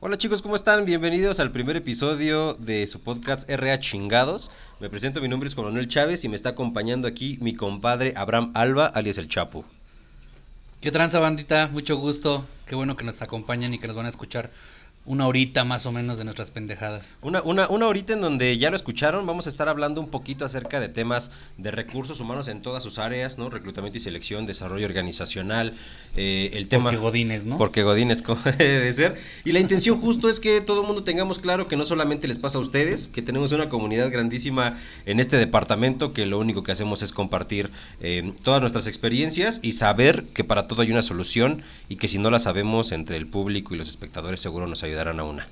Hola chicos, ¿cómo están? Bienvenidos al primer episodio de su podcast RA Chingados. Me presento, mi nombre es Manuel Chávez y me está acompañando aquí mi compadre Abraham Alba, alias El Chapo. ¿Qué tranza bandita? Mucho gusto. Qué bueno que nos acompañan y que nos van a escuchar una horita más o menos de nuestras pendejadas. Una, una, una horita en donde ya lo escucharon, vamos a estar hablando un poquito acerca de temas de recursos humanos en todas sus áreas, ¿no? Reclutamiento y selección, desarrollo organizacional, eh, el tema... Porque Godines, ¿no? Porque Godines, como debe ser. Y la intención justo es que todo el mundo tengamos claro que no solamente les pasa a ustedes, que tenemos una comunidad grandísima en este departamento, que lo único que hacemos es compartir eh, todas nuestras experiencias y saber que para todo hay una solución y que si no la sabemos entre el público y los espectadores seguro nos ayuda ayudarán a una.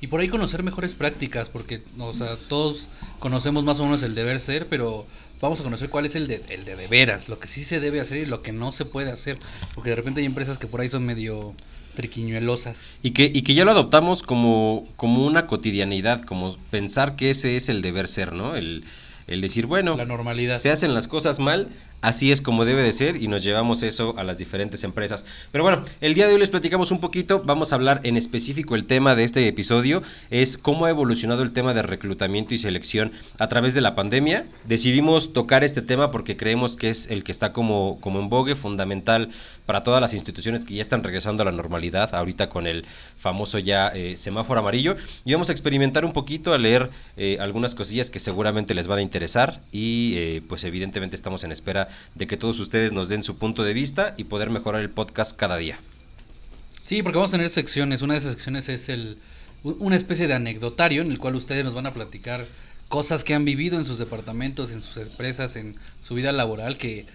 Y por ahí conocer mejores prácticas, porque o sea, todos conocemos más o menos el deber ser, pero vamos a conocer cuál es el de, el de, de veras, lo que sí se debe hacer y lo que no se puede hacer, porque de repente hay empresas que por ahí son medio triquiñuelosas. Y que, y que ya lo adoptamos como, como una cotidianidad, como pensar que ese es el deber ser, ¿no? El, el decir, bueno, la normalidad. Se hacen las cosas mal, así es como debe de ser y nos llevamos eso a las diferentes empresas. Pero bueno, el día de hoy les platicamos un poquito, vamos a hablar en específico el tema de este episodio, es cómo ha evolucionado el tema de reclutamiento y selección a través de la pandemia. Decidimos tocar este tema porque creemos que es el que está como, como en vogue, fundamental para todas las instituciones que ya están regresando a la normalidad, ahorita con el famoso ya eh, semáforo amarillo. Y vamos a experimentar un poquito, a leer eh, algunas cosillas que seguramente les van a interesar y eh, pues evidentemente estamos en espera de que todos ustedes nos den su punto de vista y poder mejorar el podcast cada día. Sí, porque vamos a tener secciones. Una de esas secciones es el una especie de anecdotario en el cual ustedes nos van a platicar cosas que han vivido en sus departamentos, en sus empresas, en su vida laboral que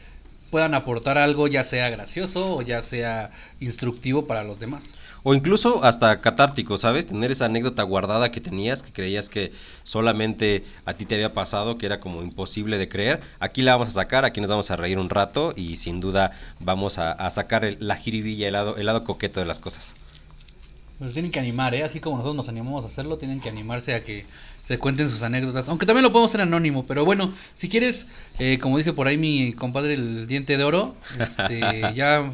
puedan aportar algo ya sea gracioso o ya sea instructivo para los demás. O incluso hasta catártico, ¿sabes? Tener esa anécdota guardada que tenías, que creías que solamente a ti te había pasado, que era como imposible de creer. Aquí la vamos a sacar, aquí nos vamos a reír un rato y sin duda vamos a, sacar la jiribilla, el lado, el lado coqueto de las cosas. Pues tienen que animar, ¿eh? Así como nosotros nos animamos a hacerlo, tienen que animarse a que se cuenten sus anécdotas. Aunque también lo podemos hacer anónimo, pero bueno, si quieres, eh, como dice por ahí mi compadre el diente de oro, este, ya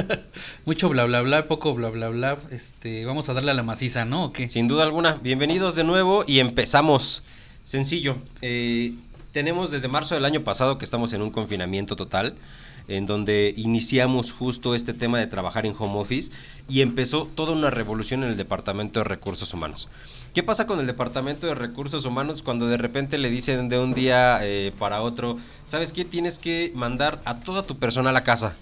mucho bla bla bla, poco bla bla bla, este, vamos a darle a la maciza, ¿no? Sin duda alguna, bienvenidos de nuevo y empezamos. Sencillo, eh, tenemos desde marzo del año pasado que estamos en un confinamiento total en donde iniciamos justo este tema de trabajar en home office y empezó toda una revolución en el Departamento de Recursos Humanos. ¿Qué pasa con el Departamento de Recursos Humanos cuando de repente le dicen de un día eh, para otro, ¿sabes qué? Tienes que mandar a toda tu persona a la casa.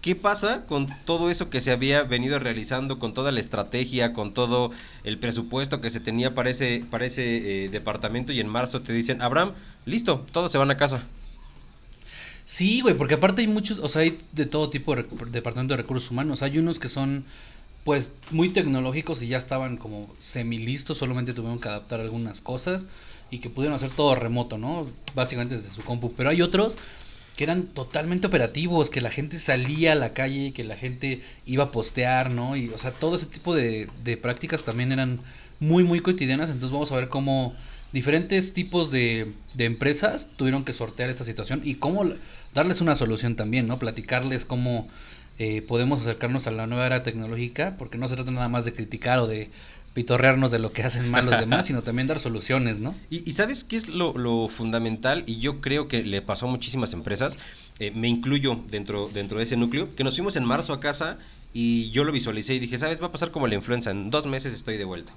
¿Qué pasa con todo eso que se había venido realizando, con toda la estrategia, con todo el presupuesto que se tenía para ese, para ese eh, departamento y en marzo te dicen, Abraham, listo, todos se van a casa? Sí, güey, porque aparte hay muchos, o sea, hay de todo tipo de departamento de recursos humanos. Hay unos que son, pues, muy tecnológicos y ya estaban como semi-listos, solamente tuvieron que adaptar algunas cosas y que pudieron hacer todo remoto, ¿no? Básicamente desde su compu. Pero hay otros que eran totalmente operativos, que la gente salía a la calle, que la gente iba a postear, ¿no? Y, o sea, todo ese tipo de, de prácticas también eran muy, muy cotidianas. Entonces vamos a ver cómo diferentes tipos de, de, empresas tuvieron que sortear esta situación y cómo darles una solución también, ¿no? Platicarles cómo eh, podemos acercarnos a la nueva era tecnológica, porque no se trata nada más de criticar o de pitorrearnos de lo que hacen mal los demás, sino también dar soluciones, ¿no? Y, sabes qué es lo, fundamental, y yo creo que le pasó a muchísimas empresas, eh, me incluyo dentro, dentro de ese núcleo, que nos fuimos en marzo a casa y yo lo visualicé y dije, ¿sabes? Va a pasar como la influenza, en dos meses estoy de vuelta.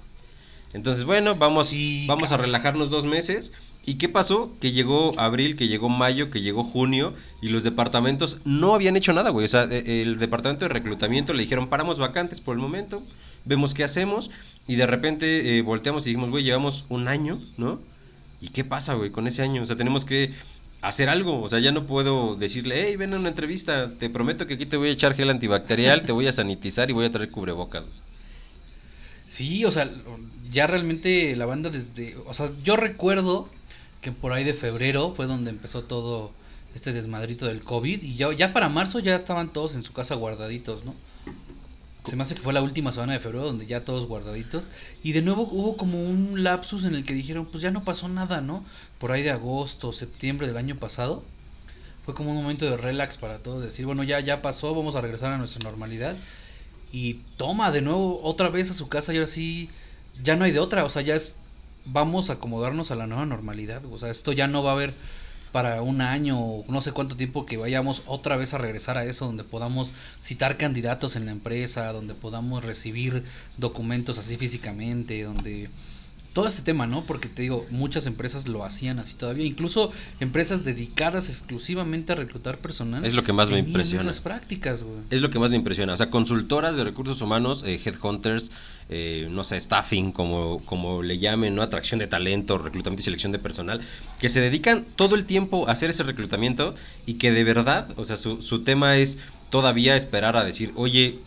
Entonces, bueno, vamos, vamos a relajarnos dos meses. ¿Y qué pasó? Que llegó abril, que llegó mayo, que llegó junio y los departamentos no habían hecho nada, güey. O sea, e, el departamento de reclutamiento le dijeron, paramos vacantes por el momento, vemos qué hacemos y de repente eh, volteamos y dijimos, güey, llevamos un año, ¿no? ¿Y qué pasa, güey, con ese año? O sea, tenemos que hacer algo. O sea, ya no puedo decirle, hey, ven a una entrevista, te prometo que aquí te voy a echar gel antibacterial, te voy a sanitizar y voy a traer cubrebocas. Sí, o sea, ya realmente la banda desde, o sea, yo recuerdo que por ahí de febrero fue donde empezó todo este desmadrito del COVID y ya, ya para marzo ya estaban todos en su casa guardaditos, ¿no? Se me hace que fue la última semana de febrero donde ya todos guardaditos. Y de nuevo hubo como un lapsus en el que dijeron, pues ya no pasó nada, ¿no? Por ahí de agosto, septiembre del año pasado. Fue como un momento de relax para todos. Decir, bueno, ya, ya pasó, vamos a regresar a nuestra normalidad. Y toma de nuevo otra vez a su casa y ahora sí, ya no hay de otra. O sea, ya es, vamos a acomodarnos a la nueva normalidad. O sea, esto ya no va a haber para un año o no sé cuánto tiempo que vayamos otra vez a regresar a eso, donde podamos citar candidatos en la empresa, donde podamos recibir documentos así físicamente, donde todo este tema, ¿no? Porque te digo, muchas empresas lo hacían así todavía, incluso empresas dedicadas exclusivamente a reclutar personal. Es lo que más me impresiona. Esas prácticas, güey. Es lo que más me impresiona. O sea, consultoras de recursos humanos, eh, headhunters, eh, no sé, staffing, como, como le llamen, ¿no? Atracción de talento, reclutamiento y selección de personal, que se dedican todo el tiempo a hacer ese reclutamiento y que de verdad, o sea, su, su tema es todavía esperar a decir, oye,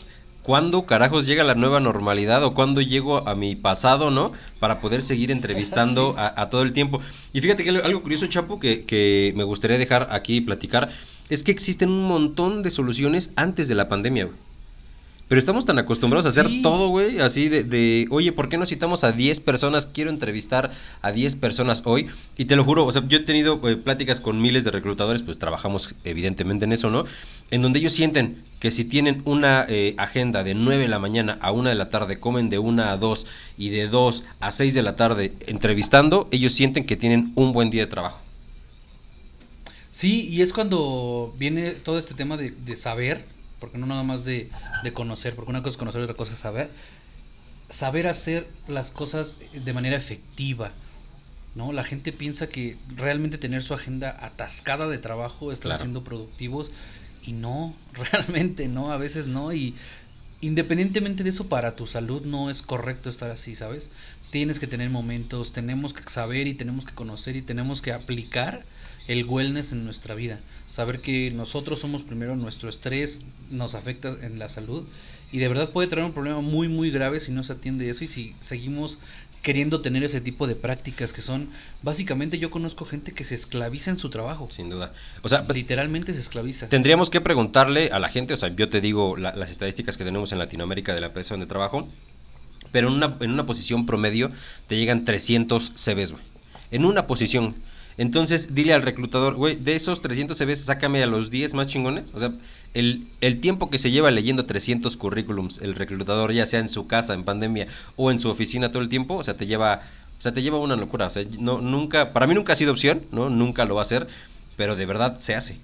¿cuándo carajos llega la nueva normalidad o cuándo llego a mi pasado, ¿no? Para poder seguir entrevistando a, todo el tiempo. Y fíjate que algo curioso, Chapo, que, que me gustaría dejar aquí y platicar, es que existen un montón de soluciones antes de la pandemia, güey. Pero estamos tan acostumbrados a hacer todo, güey, así de, de, oye, ¿por qué no citamos a 10 personas? Quiero entrevistar a 10 personas hoy. Y te lo juro, o sea, yo he tenido eh, pláticas con miles de reclutadores, pues trabajamos evidentemente en eso, ¿no? En donde ellos sienten que si tienen una eh, agenda de 9 de la mañana a 1 de la tarde, comen de 1 a 2 y de 2 a 6 de la tarde entrevistando, ellos sienten que tienen un buen día de trabajo. Sí, y es cuando viene todo este tema de, de saber porque no nada más de, conocer, porque una cosa es conocer y otra cosa es saber. Saber hacer las cosas de manera efectiva, ¿no? La gente piensa que realmente tener su agenda atascada de trabajo, estar siendo productivos, y no, realmente no, a veces no, y independientemente de eso, para tu salud no es correcto estar así, ¿sabes? Tienes que tener momentos, tenemos que saber y tenemos que conocer y tenemos que aplicar el wellness en nuestra vida. Saber que nosotros somos primero nuestro estrés, nos afecta en la salud y de verdad puede traer un problema muy muy grave si no se atiende eso y si seguimos queriendo tener ese tipo de prácticas que son básicamente yo conozco gente que se esclaviza en su trabajo. Sin duda. O sea, literalmente se esclaviza. Tendríamos que preguntarle a la gente, o sea, yo te digo las estadísticas que tenemos en Latinoamérica de la empresa donde trabajo, pero en una, en una posición promedio te llegan 300 CVs, güey. En una posición entonces, dile al reclutador, güey, de esos 300 CVs, sácame a los 10 más chingones. O sea, el, el, tiempo que se lleva leyendo 300 currículums, el reclutador, ya sea en su casa, en pandemia, o en su oficina todo el tiempo, o sea, te lleva, o sea, te lleva una locura. O sea, no, nunca, para mí nunca ha sido opción, ¿no? Nunca lo va a hacer, pero de verdad se hace.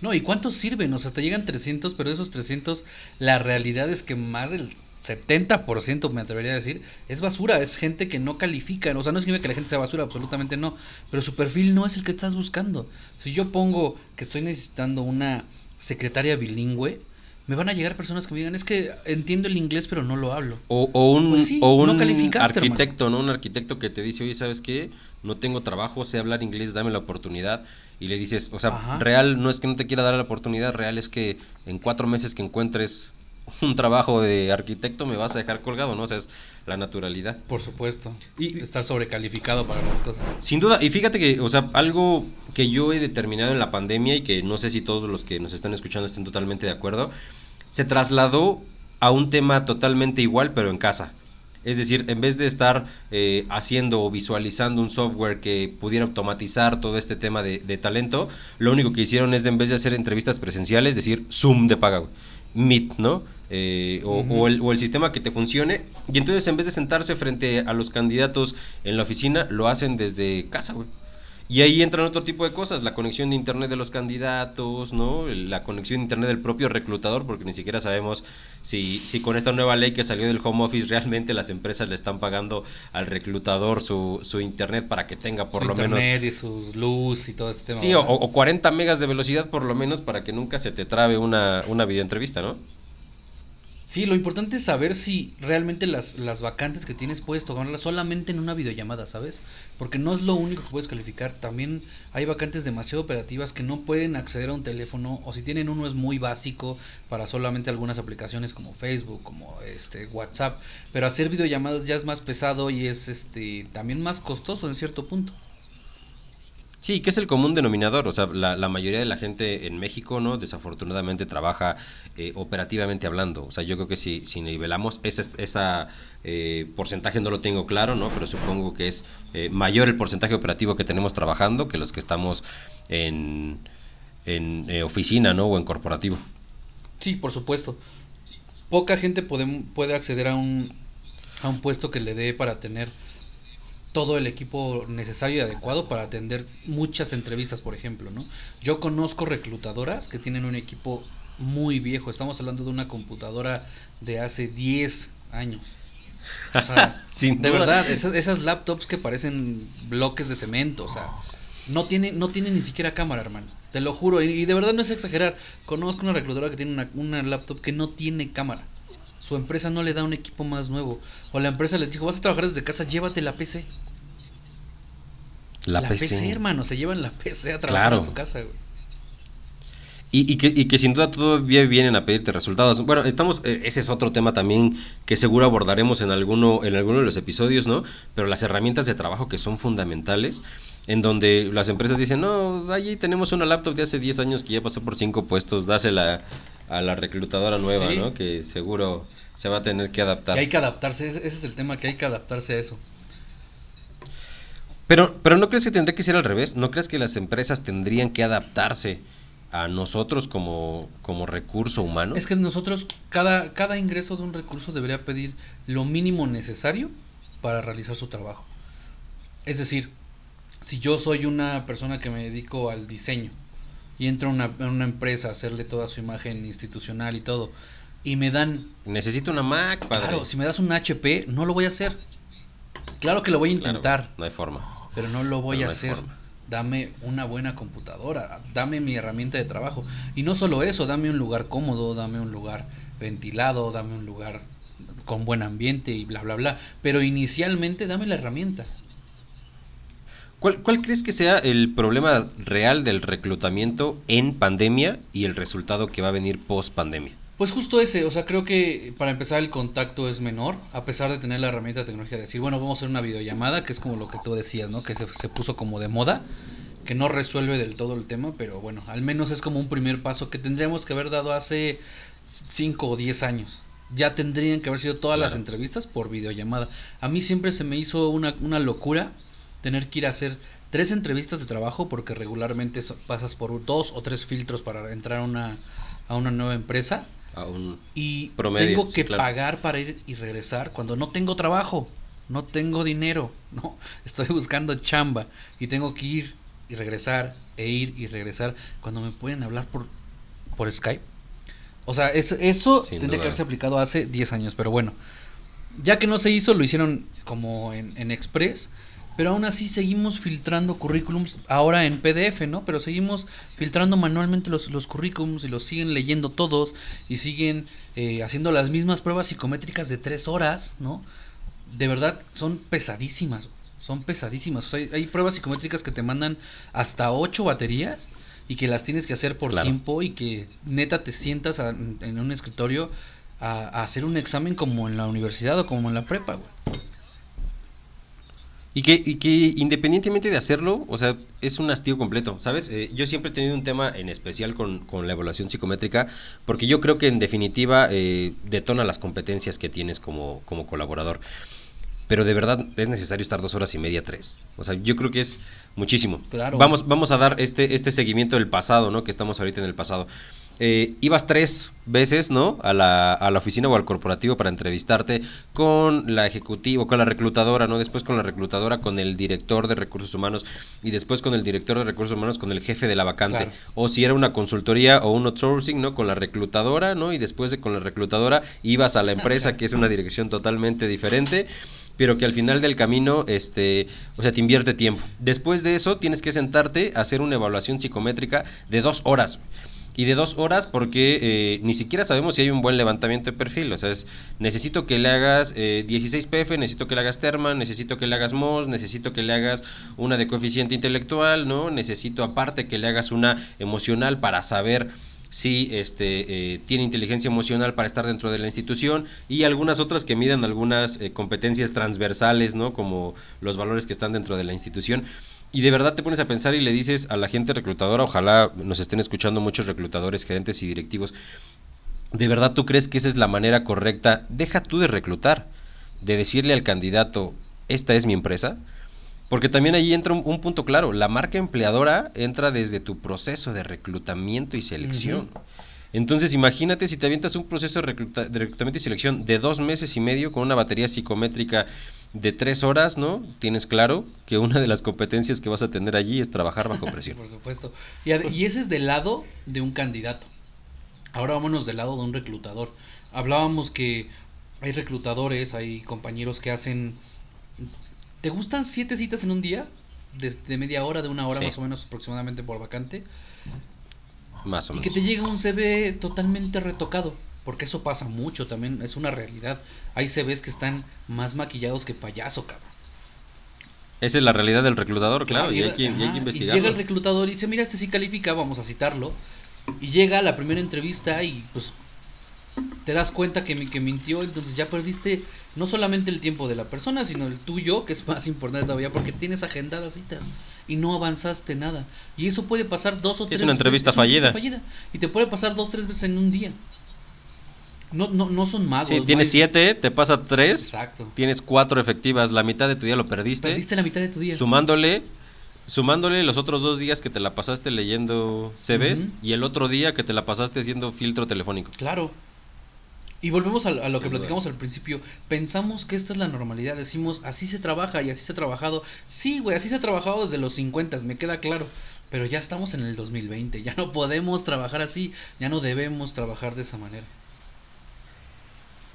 No, ¿y cuántos sirven? O sea, te llegan 300, pero esos 300, la realidad es que más del 70% me atrevería a decir, es basura, es gente que no califica, o sea, no significa que la gente sea basura, absolutamente no, pero su perfil no es el que estás buscando. Si yo pongo que estoy necesitando una secretaria bilingüe, me van a llegar personas que me digan, es que entiendo el inglés, pero no lo hablo. O, un, pues o un arquitecto, ¿no? Un arquitecto que te dice, oye, ¿sabes qué? No tengo trabajo, sé hablar inglés, dame la oportunidad. Y le dices, o sea, real no es que no te quiera dar la oportunidad, real es que en cuatro meses que encuentres un trabajo de arquitecto me vas a dejar colgado, ¿no? O sea, es la naturalidad. Por supuesto. Y estar sobrecalificado para las cosas. Sin duda, y fíjate que, o sea, algo que yo he determinado en la pandemia y que no sé si todos los que nos están escuchando estén totalmente de acuerdo, se trasladó a un tema totalmente igual, pero en casa. Es decir, en vez de estar eh, haciendo o visualizando un software que pudiera automatizar todo este tema de, talento, lo único que hicieron es, de, en vez de hacer entrevistas presenciales, decir Zoom de paga. Meet, ¿no? Eh, o, el, o, el, sistema que te funcione. Y entonces en vez de sentarse frente a los candidatos en la oficina, lo hacen desde casa, güey. Y ahí entran otro tipo de cosas, la conexión de internet de los candidatos, ¿no? La conexión de internet del propio reclutador, porque ni siquiera sabemos si, si con esta nueva ley que salió del home office realmente las empresas le están pagando al reclutador su, su internet para que tenga por lo menos... y sus luz y todo este tema. Sí, o, o, 40 megas de velocidad por lo menos para que nunca se te trabe una, una videoentrevista, ¿no? Sí, lo importante es saber si realmente las, las vacantes que tienes puedes tomarlas solamente en una videollamada, ¿sabes? Porque no es lo único que puedes calificar. También hay vacantes demasiado operativas que no pueden acceder a un teléfono o si tienen uno es muy básico para solamente algunas aplicaciones como Facebook, como este WhatsApp. Pero hacer videollamadas ya es más pesado y es este también más costoso en cierto punto. Sí, que es el común denominador. O sea, la, mayoría de la gente en México, ¿no? Desafortunadamente trabaja eh, operativamente hablando. O sea, yo creo que si, nivelamos ese eh, porcentaje, no lo tengo claro, ¿no? Pero supongo que es eh, mayor el porcentaje operativo que tenemos trabajando que los que estamos en, en oficina, ¿no? O en corporativo. Sí, por supuesto. Poca gente puede, acceder a un puesto que le dé para tener todo el equipo necesario y adecuado para atender muchas entrevistas, por ejemplo, ¿no? Yo conozco reclutadoras que tienen un equipo muy viejo, estamos hablando de una computadora de hace 10 años. O sea, de verdad, esas, esas, laptops que parecen bloques de cemento, o sea, no tiene, no tiene ni siquiera cámara, hermano. Te lo juro, y, de verdad no es exagerar. Conozco una reclutadora que tiene una, una laptop que no tiene cámara. Su empresa no le da un equipo más nuevo. O la empresa les dijo, vas a trabajar desde casa, llévate la PC. La, PC. hermano, se llevan la PC a trabajar en su casa, güey. Y, que, y, que, sin duda todavía vienen a pedirte resultados. Bueno, estamos, eh, ese es otro tema también que seguro abordaremos en alguno, en alguno de los episodios, ¿no? Pero las herramientas de trabajo que son fundamentales, en donde las empresas dicen, no, allí tenemos una laptop de hace 10 años que ya pasó por 5 puestos, dásela a la reclutadora nueva, ¿no? Que seguro se va a tener que adaptar. Que hay que adaptarse, ese es el tema, que hay que adaptarse a eso. Pero, pero ¿no crees que tendría que ser al revés? ¿No crees que las empresas tendrían que adaptarse a nosotros como, como recurso humano? Es que nosotros, cada, cada ingreso de un recurso debería pedir lo mínimo necesario para realizar su trabajo. Es decir, si yo soy una persona que me dedico al diseño y entro a una, una empresa a hacerle toda su imagen institucional y todo, y me dan... Necesito una Mac, padre. Claro, si me das un HP, no lo voy a hacer. Claro que lo voy a intentar. no hay forma pero no lo voy a hacer. Dame una buena computadora, dame mi herramienta de trabajo. Y no solo eso, dame un lugar cómodo, dame un lugar ventilado, dame un lugar con buen ambiente y bla, bla, bla. Pero inicialmente dame la herramienta. ¿Cuál, ¿Cuál, crees que sea el problema real del reclutamiento en pandemia y el resultado que va a venir post pandemia? Pues justo ese, o sea, creo que para empezar el contacto es menor, a pesar de tener la herramienta de tecnología de decir, bueno, vamos a hacer una videollamada, que es como lo que tú decías, ¿no? Que se, se puso como de moda, que no resuelve del todo el tema, pero bueno, al menos es como un primer paso que tendríamos que haber dado hace 5 o 10 años. Ya tendrían que haber sido todas las entrevistas por videollamada. A mí siempre se me hizo una, una locura tener que ir a hacer tres entrevistas de trabajo porque regularmente pasas por dos o tres filtros para entrar a una, a una nueva empresa y tengo que pagar para ir y regresar cuando no tengo trabajo, no tengo dinero, no, estoy buscando chamba y tengo que ir y regresar e ir y regresar. Cuando me pueden hablar por por Skype. O sea, eso, eso tendría que haberse aplicado hace 10 años, pero bueno. Ya que no se hizo, lo hicieron como en, en Express pero aún así seguimos filtrando currículums, ahora en PDF, ¿no? Pero seguimos filtrando manualmente los, los currículums y los siguen leyendo todos y siguen eh, haciendo las mismas pruebas psicométricas de tres horas, ¿no? De verdad, son pesadísimas, son pesadísimas. O sea, hay, pruebas psicométricas que te mandan hasta ocho baterías y que las tienes que hacer por tiempo y que neta te sientas en un escritorio a, a, hacer un examen como en la universidad o como en la prepa, güey. Y que, y que independientemente de hacerlo, o sea, es un hastío completo, ¿sabes? Eh, yo siempre he tenido un tema en especial con, con, la evaluación psicométrica, porque yo creo que en definitiva eh, detona las competencias que tienes como, como colaborador. Pero de verdad es necesario estar dos horas y media, tres. O sea, yo creo que es muchísimo. Claro. Vamos, vamos a dar este, este seguimiento del pasado, ¿no? Que estamos ahorita en el pasado. Eh, ibas tres veces, ¿no? A la, a la oficina o al corporativo para entrevistarte con la ejecutiva, con la reclutadora, ¿no? Después con la reclutadora, con el director de recursos humanos y después con el director de recursos humanos, con el jefe de la vacante. O si era una consultoría o un outsourcing, ¿no? Con la reclutadora, ¿no? Y después de con la reclutadora ibas a la empresa, que es una dirección totalmente diferente pero que al final del camino, este, o sea, te invierte tiempo. Después de eso, tienes que sentarte a hacer una evaluación psicométrica de dos horas y de dos horas porque eh, ni siquiera sabemos si hay un buen levantamiento de perfil. O sea, es, necesito que le hagas 16 eh, PF, necesito que le hagas Terman, necesito que le hagas MOS, necesito que le hagas una de coeficiente intelectual, ¿no? Necesito aparte que le hagas una emocional para saber si este, eh, tiene inteligencia emocional para estar dentro de la institución y algunas otras que miden algunas competencias transversales, ¿no? Como los valores que están dentro de la institución. Y de verdad te pones a pensar y le dices a la gente reclutadora, ojalá nos estén escuchando muchos reclutadores, gerentes y directivos, ¿de verdad tú crees que esa es la manera correcta? Deja tú de reclutar, de decirle al candidato, esta es mi empresa. Porque también ahí entra un, un punto claro, la marca empleadora entra desde tu proceso de reclutamiento y selección. Entonces imagínate si te avientas un proceso de, recluta- de reclutamiento y selección de dos meses y medio con una batería psicométrica de tres horas, ¿no? Tienes claro que una de las competencias que vas a tener allí es trabajar bajo presión. por supuesto. Y, y ese es del lado de un candidato. Ahora vámonos del lado de un reclutador. Hablábamos que hay reclutadores, hay compañeros que hacen... ¿Te gustan siete citas en un día? Desde media hora, de una hora Sí. más o menos aproximadamente por vacante. Más o Y menos. que te llega un CV totalmente retocado. Porque eso pasa mucho también, es una realidad. Hay CVs que están más maquillados que payaso, cabrón. Esa es la realidad del reclutador, claro, y, hay llega- y hay que ajá, investigarlo. llega el reclutador y dice, mira, este sí califica, vamos a citarlo. Y llega a la primera entrevista y pues te das cuenta que, que mintió, entonces ya perdiste no solamente el tiempo de la persona, sino el tuyo, que es más importante todavía, porque tienes agendadas citas y no avanzaste nada. Y eso puede pasar dos o Es tres una entrevista fallida. Y te puede pasar dos o tres veces en un día. No, no, no son magos. Sí, tienes hay- siete, te pasa tres, Exacto. tienes cuatro efectivas, la mitad de tu día lo perdiste. Perdiste la mitad de tu día. Sumándole, sumándole los otros dos días que te la pasaste leyendo CVs y el otro día que te la pasaste haciendo filtro telefónico. Claro. Y volvemos a, a lo que platicamos al principio. Pensamos que esta es la normalidad. Decimos, así se trabaja y así se ha trabajado. Sí, güey, así se ha trabajado desde los 50, me queda claro. Pero ya estamos en el 2020. Ya no podemos trabajar así. Ya no debemos trabajar de esa manera.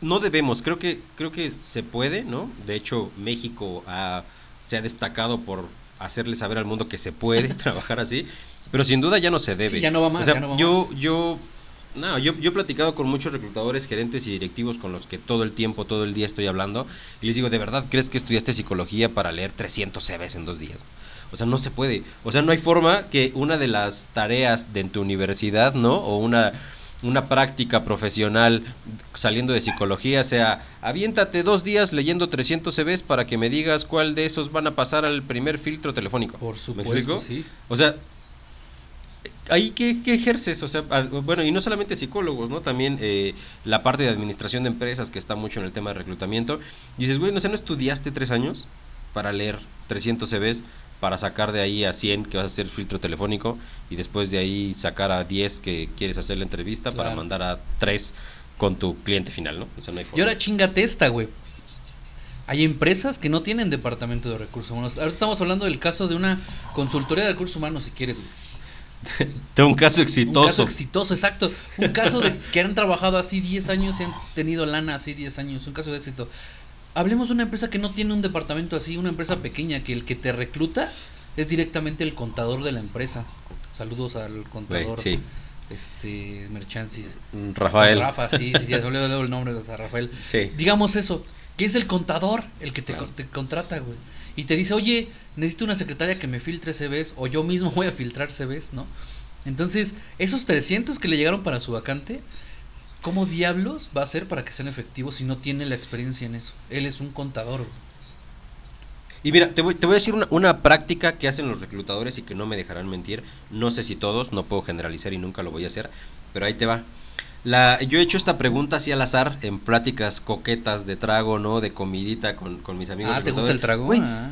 No debemos, creo que, creo que se puede, ¿no? De hecho, México ha- se ha destacado por hacerle saber al mundo que se puede trabajar así, pero sin duda ya no se debe. Sí, ya no va más, O sea, ya no va yo, más. yo, no, yo, yo he platicado con muchos reclutadores, gerentes y directivos con los que todo el tiempo, todo el día estoy hablando, y les digo, ¿de verdad crees que estudiaste psicología para leer 300 CVs en dos días? O sea, no se puede. O sea, no hay forma que una de las tareas de tu universidad, ¿no? O una, una práctica profesional saliendo de psicología sea, aviéntate dos días leyendo 300 CVs para que me digas cuál de esos van a pasar al primer filtro telefónico. Por ¿Me supuesto, explico? sí. O sea, ahí qué, qué ejerces, o sea, ah, bueno, y no solamente psicólogos, ¿no? También eh, la parte de administración de empresas que está mucho en el tema de reclutamiento. Dices, güey, no sé, ¿no estudiaste tres años para leer 300 CVs para sacar de ahí a 100 que vas a hacer filtro telefónico y después de ahí sacar a 10 que quieres hacer la entrevista para mandar a 3 con tu cliente final, ¿no? O sea, no hay Y forma. ahora chingate esta, güey. Hay empresas que no tienen departamento de recursos humanos. Ahora estamos hablando del caso de una consultoría de recursos humanos, si quieres, güey. Tengo un caso Un exitoso. caso exitoso, exacto. Un caso de que han trabajado así 10 años y han tenido lana así 10 años. Un caso de éxito. Hablemos de una empresa que no tiene un departamento así, una empresa pequeña, que el que te recluta es directamente el contador de la empresa. Saludos al contador. sí. Este, Merchansis. Rafael. Rafa, sí, sí, sí, me olvidó el nombre de Rafael. Sí. Digamos eso, que es el contador el que te, Claro. te contrata, güey. Y te dice, oye, necesito una secretaria que me filtre CVs, o yo mismo voy a filtrar CVs, ¿no? Entonces, esos 300 que le llegaron para su vacante, ¿cómo diablos va a ser para que sean efectivos si no tiene la experiencia en eso? Él es un contador, güey. Y mira, te voy, te voy a decir una, una práctica que hacen los reclutadores y que no me dejarán mentir. No sé si todos, no puedo generalizar y nunca lo voy a hacer, pero ahí te va. La, yo he hecho esta pregunta así al azar en pláticas coquetas de trago, ¿no? De comidita con, con mis amigos. Ah, ¿te gusta el trago? Güey, Ah.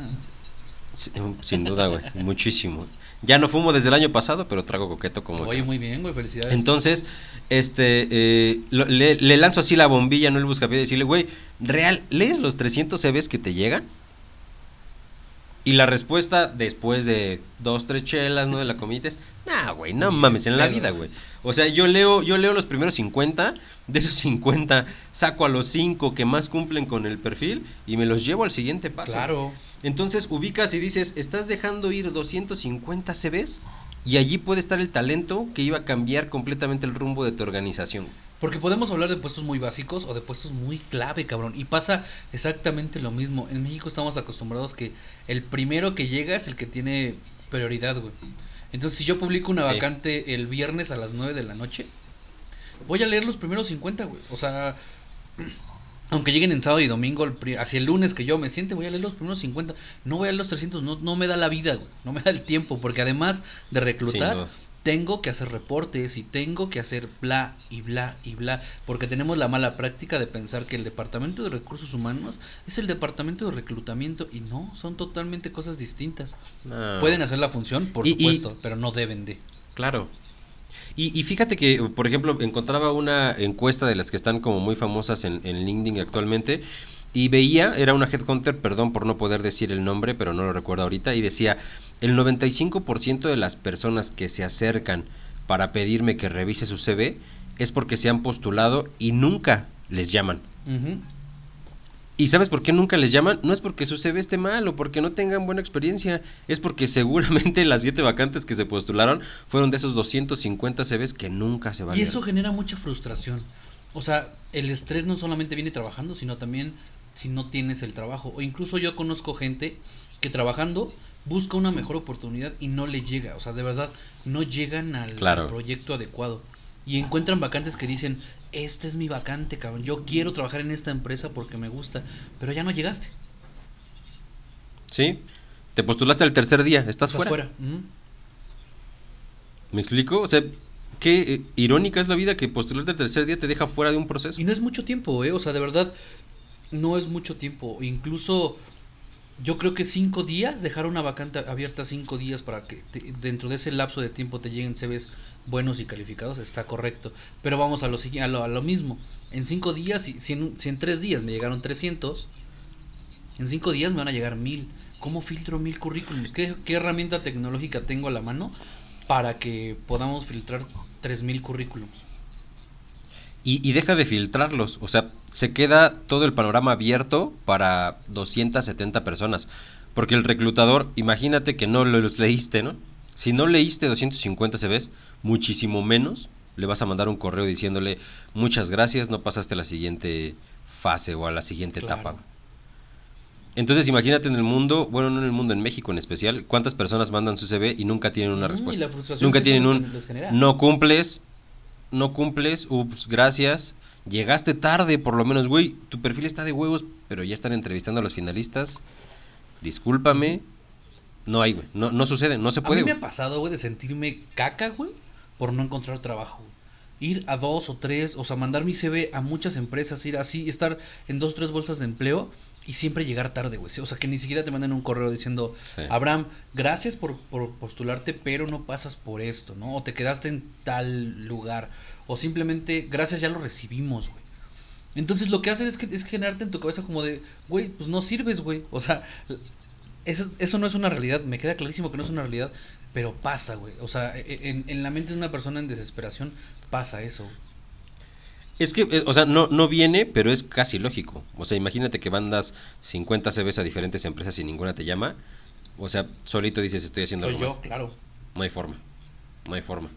Sin duda, güey, muchísimo. Ya no fumo desde el año pasado, pero trago coqueto como... Oye, acá. muy bien, güey, felicidades. Entonces, este, eh, lo- le, le lanzo así la bombilla, no el buscapié, y decirle, güey, real, ¿lees los 300 CVs que te llegan? Y la respuesta, después de dos, tres chelas, ¿no? De la comida es, nah, güey, no mames, en la vida, güey. O sea, yo leo, yo leo los primeros 50, de esos 50 saco a los 5 que más cumplen con el perfil y me los llevo al siguiente paso. claro. Entonces ubicas y dices, estás dejando ir 250 CVs y allí puede estar el talento que iba a cambiar completamente el rumbo de tu organización. Porque podemos hablar de puestos muy básicos o de puestos muy clave, cabrón. Y pasa exactamente lo mismo. En México estamos acostumbrados que el primero que llega es el que tiene prioridad, güey. Entonces, si yo publico una Sí. vacante el viernes a las 9 de la noche, voy a leer los primeros 50, güey. O sea, aunque lleguen en sábado y domingo, el hacia el lunes que yo me siente, voy a leer los primeros 50, no voy a leer los 300, no, no me da la vida, güey, no me da el tiempo, porque además de reclutar, tengo que hacer reportes y tengo que hacer bla y bla y bla, porque tenemos la mala práctica de pensar que el departamento de recursos humanos es el departamento de reclutamiento y no, son totalmente cosas distintas. No. Pueden hacer la función, por Y- y- supuesto, pero no deben de. Claro. Y, y fíjate que, por ejemplo, encontraba una encuesta de las que están como muy famosas en, en LinkedIn actualmente y veía, era una headhunter, perdón por no poder decir el nombre, pero no lo recuerdo ahorita, y decía, el 95% de las personas que se acercan para pedirme que revise su CV es porque se han postulado y nunca les llaman. ¿Y sabes por qué nunca les llaman? No es porque su CV esté mal o porque no tengan buena experiencia, es porque seguramente las siete vacantes que se postularon fueron de esos 250 CVs que nunca se Y valieron. eso genera mucha frustración. O sea, el estrés no solamente viene trabajando, sino también si no tienes el trabajo. O incluso yo conozco gente que trabajando busca una mejor oportunidad y no le llega. O sea, de verdad, no llegan al, Claro. al proyecto adecuado. Y encuentran vacantes que dicen, esta es mi vacante, cabrón. Yo quiero trabajar en esta empresa porque me gusta. Pero ya no llegaste. ¿Sí? Te postulaste al tercer día, estás, fuera. Ujú. ¿Me explico? O sea, qué eh, irónica es la vida que postularte al tercer día te deja fuera de un proceso. Y no es mucho tiempo, ¿eh? O sea, de verdad, no es mucho tiempo. Incluso yo creo que cinco días, dejar una vacante abierta cinco días para que te- dentro de ese lapso de tiempo te lleguen CVs buenos y calificados, está correcto. Pero vamos a lo, a lo, mismo. En cinco días, si, si en, si días me llegaron 300, en cinco días me van a llegar mil. ¿Cómo filtro mil currículums? ¿Qué, qué herramienta tecnológica tengo a la mano para que podamos filtrar tres mil currículums? Y, y deja de filtrarlos. O sea, se queda todo el panorama abierto para 270 personas. Porque el reclutador, imagínate que no los leíste, ¿no? Si no leíste 250 CVs, muchísimo menos le vas a mandar un correo diciéndole muchas gracias, no pasaste a la siguiente fase o a la siguiente Claro. etapa. Entonces imagínate en el mundo, bueno, no en el mundo, en México en especial, cuántas personas mandan su CV y nunca tienen una Mm, y respuesta. Nunca tienen un no cumples, no cumples, ups, gracias. Llegaste tarde, por lo menos, güey. Tu perfil está de huevos, pero ya están entrevistando a los finalistas. Discúlpame. No hay, güey. No, no sucede, no se A puede. mí me güey. ha pasado, güey, de sentirme caca, güey, por no encontrar trabajo. Ir a dos o tres, o sea, mandar mi CV a muchas empresas, ir así, estar en dos o tres bolsas de empleo y siempre llegar tarde, güey. O sea, que ni siquiera te manden un correo diciendo, Sí. Abraham, gracias por, por postularte, pero no pasas por esto, ¿no? O te quedaste en tal lugar. O simplemente, gracias, ya lo recibimos, güey. Entonces lo que hacen es, que, es generarte en tu cabeza como de, güey, pues no sirves, güey. O sea, eso, eso no es una realidad, me queda clarísimo que no es una realidad, pero pasa, güey. O sea, e- en, en la mente de una persona en desesperación pasa eso. Es que, eh, o sea, no, no viene, pero es casi lógico. O sea, imagínate que mandas 50 CVs a diferentes empresas y ninguna te llama. O sea, solito dices, estoy haciendo Soy algo yo, mal. claro. No hay forma. No hay forma.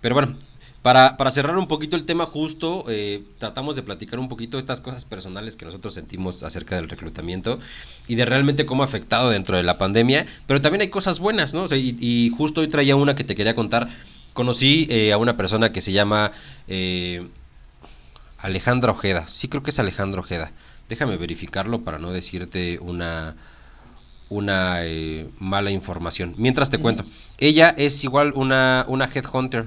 Pero bueno, para, para cerrar un poquito el tema justo, eh, tratamos de platicar un poquito estas cosas personales que nosotros sentimos acerca del reclutamiento y de realmente cómo ha afectado dentro de la pandemia. Pero también hay cosas buenas, ¿no? O sea, y, y justo hoy traía una que te quería contar. Conocí eh, a una persona que se llama eh, Alejandra Ojeda. Sí creo que es Alejandra Ojeda. Déjame verificarlo para no decirte una una eh, mala información. Mientras te cuento, ella es igual una, una headhunter,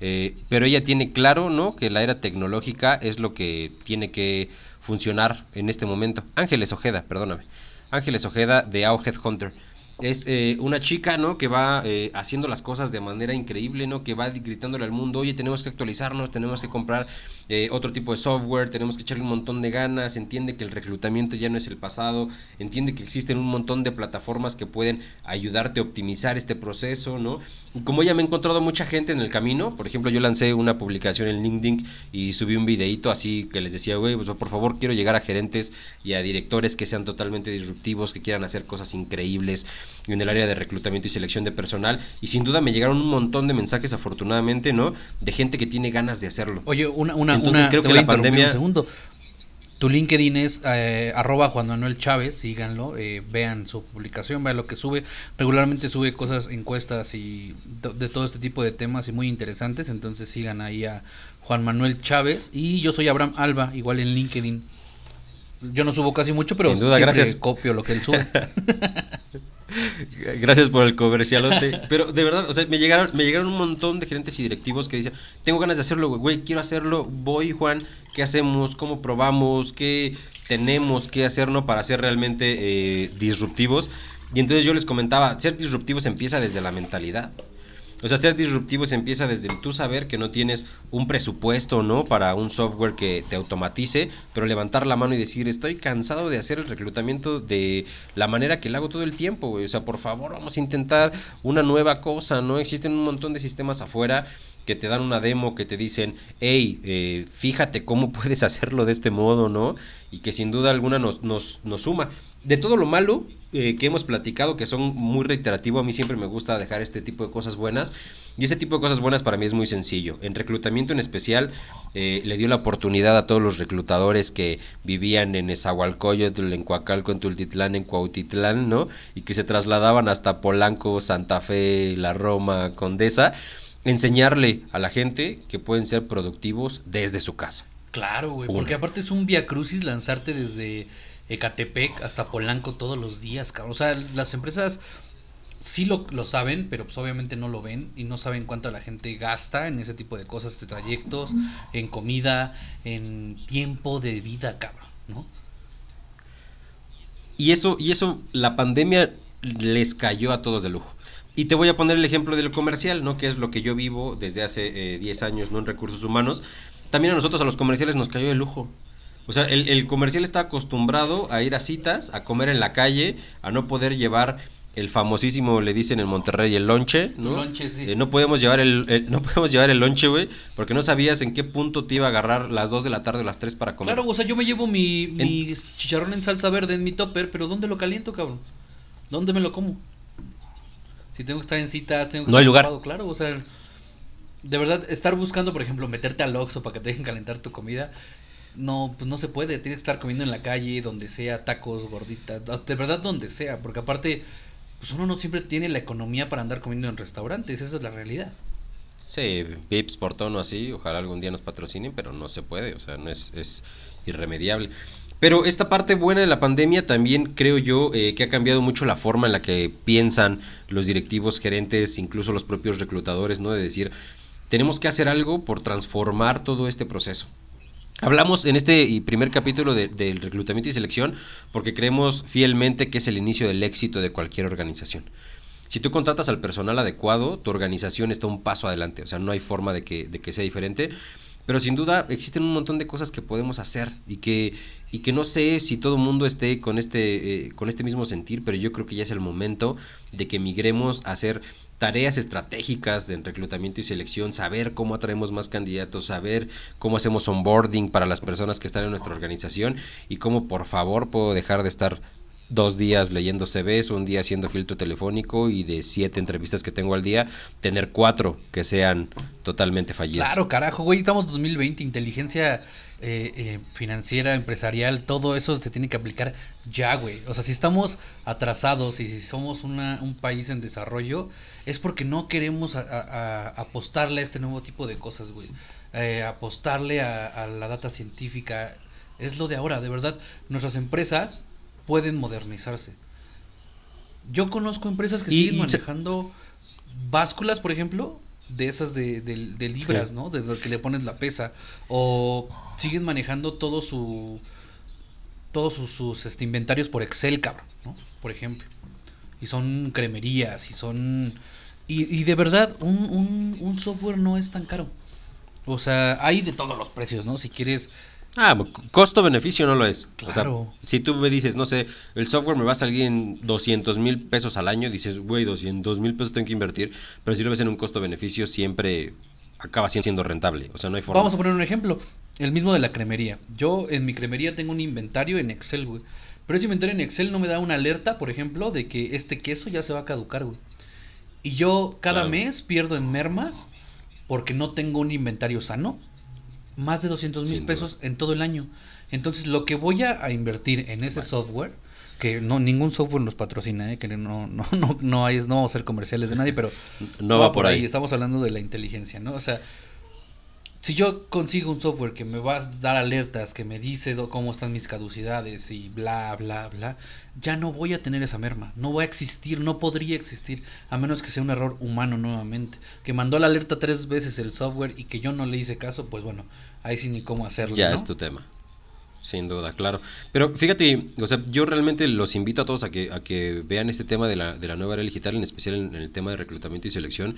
eh, pero ella tiene claro, ¿no? Que la era tecnológica es lo que tiene que funcionar en este momento. Ángeles Ojeda, perdóname. Ángeles Ojeda de AO Headhunter. Es eh, una chica, ¿no? Que va eh, haciendo las cosas de manera increíble, ¿no? Que va gritándole al mundo, oye, tenemos que actualizarnos, tenemos que comprar eh, otro tipo de software, tenemos que echarle un montón de ganas, entiende que el reclutamiento ya no es el pasado, entiende que existen un montón de plataformas que pueden ayudarte a optimizar este proceso, ¿no? Y como ella me ha encontrado mucha gente en el camino, por ejemplo, yo lancé una publicación en LinkedIn y subí un videito así que les decía, güey, pues por favor quiero llegar a gerentes y a directores que sean totalmente disruptivos, que quieran hacer cosas increíbles en el área de reclutamiento y selección de personal. Y sin duda me llegaron un montón de mensajes, afortunadamente, ¿no? De gente que tiene ganas de hacerlo. Oye, una, una, Entonces, una- creo que la pandemia- un segundo. Tu LinkedIn es eh, arroba Juan Manuel Chávez, síganlo, eh, vean su publicación, vean lo que sube. Regularmente sube cosas, encuestas y de todo este tipo de temas y muy interesantes, entonces sigan ahí a Juan Manuel Chávez. Y yo soy Abraham Alba, igual en LinkedIn. yo no subo casi mucho, pero Sin duda, gracias. copio lo que él sube. Gracias por el comercialote. Pero de verdad, o sea, me llegaron, un montón de gerentes y directivos que dicen, tengo ganas de hacerlo, güey, güey, quiero hacerlo, voy, Juan, ¿qué hacemos? ¿Cómo probamos? ¿Qué tenemos que hacernos para ser realmente eh, disruptivos? Y entonces yo les comentaba, ser disruptivos empieza desde la mentalidad. O sea, ser disruptivo se empieza desde el tú saber que no tienes un presupuesto, ¿no? Para un software que te automatice, pero levantar la mano y decir, estoy cansado de hacer el reclutamiento de la manera que lo hago todo el tiempo, güey. O sea, por favor, vamos a intentar una nueva cosa, ¿no? Existen un montón de sistemas afuera que te dan una demo, que te dicen, hey, eh, fíjate cómo puedes hacerlo de este modo, ¿no? Y que sin duda alguna nos, nos, nos suma. De todo lo malo, eh, que hemos platicado, que son muy reiterativos, a mí siempre me gusta dejar este tipo de cosas buenas. Y ese tipo de cosas buenas para mí es muy sencillo. En reclutamiento en especial, eh, le dio la oportunidad a todos los reclutadores que vivían en Esahualcoyotl, en Coacalco, en Tultitlán, en Cuautitlán, ¿no? Y que se trasladaban hasta Polanco, Santa Fe, La Roma, Condesa, enseñarle a la gente que pueden ser productivos desde su casa. Claro, güey, porque aparte es un via crucis lanzarte desde Ecatepec hasta Polanco todos los días, cabrón. O sea, las empresas sí lo, lo, saben, pero pues obviamente no lo ven y no saben cuánto la gente gasta en ese tipo de cosas, de trayectos, en comida, en tiempo de vida, cabrón, ¿no? Y eso, y eso, la pandemia les cayó a todos de lujo. Y te voy a poner el ejemplo del comercial, ¿no? Que es lo que yo vivo desde hace 10 eh, años, ¿no? En recursos humanos. También a nosotros, a los comerciales, nos cayó de lujo. O sea, el, comercial está acostumbrado a ir a citas, a comer en la calle, a no poder llevar el famosísimo, le dicen en Monterrey, el lonche, ¿no? Lonche, sí. Eh, no podemos llevar el, no podemos llevar el lonche, güey, porque no sabías en qué punto te iba a agarrar las 2 de la tarde o las 3 para comer. Claro, o sea, yo me llevo mi, mi chicharrón en salsa verde en mi topper, pero ¿dónde lo caliento, cabrón? ¿Dónde me lo como? Si tengo que estar en citas, tengo que no estar hay lugar. claro, o sea, de verdad, estar buscando, por ejemplo, meterte al Oxxo para que te dejen calentar tu comida, no, pues no se puede, tienes que estar comiendo en la calle, donde sea, tacos, gorditas, de verdad donde sea, porque aparte, pues uno no siempre tiene la economía para andar comiendo en restaurantes, esa es la realidad. Sí, Vips por tono así, ojalá algún día nos patrocinen, pero no se puede, o sea, no es, es irremediable. Pero esta parte buena de la pandemia también creo yo eh, que ha cambiado mucho la forma en la que piensan los directivos, gerentes, incluso los propios reclutadores, ¿no? De decir, tenemos que hacer algo por transformar todo este proceso. Hablamos en este primer capítulo del reclutamiento y selección porque creemos fielmente que es el inicio del éxito de cualquier organización. Si tú contratas al personal adecuado, tu organización está un paso adelante, o sea, no hay forma de que, de que sea diferente. Pero sin duda existen un montón de cosas que podemos hacer y que, y que no sé si todo el mundo esté con este, eh, con este mismo sentir, pero yo creo que ya es el momento de que migremos a hacer tareas estratégicas en reclutamiento y selección, saber cómo atraemos más candidatos, saber cómo hacemos onboarding para las personas que están en nuestra organización y cómo por favor puedo dejar de estar dos días leyendo CVs, un día haciendo filtro telefónico y de siete entrevistas que tengo al día, tener cuatro que sean totalmente fallidas. Claro, carajo, güey, estamos 2020, inteligencia eh, eh, financiera, empresarial, todo eso se tiene que aplicar ya, güey. O sea, si estamos atrasados y si somos una, un país en desarrollo, es porque no queremos apostarle a este nuevo tipo de cosas, güey. Eh, apostarle a, la data científica. Es lo de ahora, de verdad. Nuestras empresas pueden modernizarse. Yo conozco empresas que siguen manejando básculas, por ejemplo, de esas de, libras, ¿no? De lo que le pones la pesa. O siguen manejando todo su todos sus, este, inventarios por Excel, cabrón, ¿no? Por ejemplo. Y son cremerías y son... Y, de verdad, un, un, software no es tan caro. O sea, hay de todos los precios, ¿no? Si quieres... Ah, costo-beneficio no lo es. Claro. si tú me dices, no sé, el software me va a salir en 200 mil pesos al año, dices, güey, 200 mil pesos tengo que invertir, pero si lo ves en un costo-beneficio, siempre acaba siendo rentable. O sea, no hay forma. Vamos a poner un ejemplo. El mismo de la cremería. Yo en mi cremería tengo un inventario en Excel, güey. Pero ese inventario en Excel no me da una alerta, por ejemplo, de que este queso ya se va a caducar, güey. Y yo cada mes pierdo en mermas porque no tengo un inventario sano. Más de 200 mil pesos en todo el año. Entonces, lo que voy a, invertir en ese software, que no ningún software nos patrocina, ¿eh? que no, no, no, no, hay, no vamos a ser comerciales de nadie, pero no va, por ahí. Estamos hablando de la inteligencia, ¿no? O sea, si yo consigo un software que me va a dar alertas, que me dice cómo están mis caducidades y bla, bla, bla, ya no voy a tener esa merma. No va a existir, no podría existir, a menos que sea un error humano nuevamente. Que mandó la alerta tres veces el software y que yo no le hice caso, pues bueno, ahí sí ni cómo hacerlo. Ya es tu tema. Sin duda, claro. Pero fíjate, o sea, yo realmente los invito a todos a que, a que vean este tema de la, de la nueva era digital, en especial en el tema de reclutamiento y selección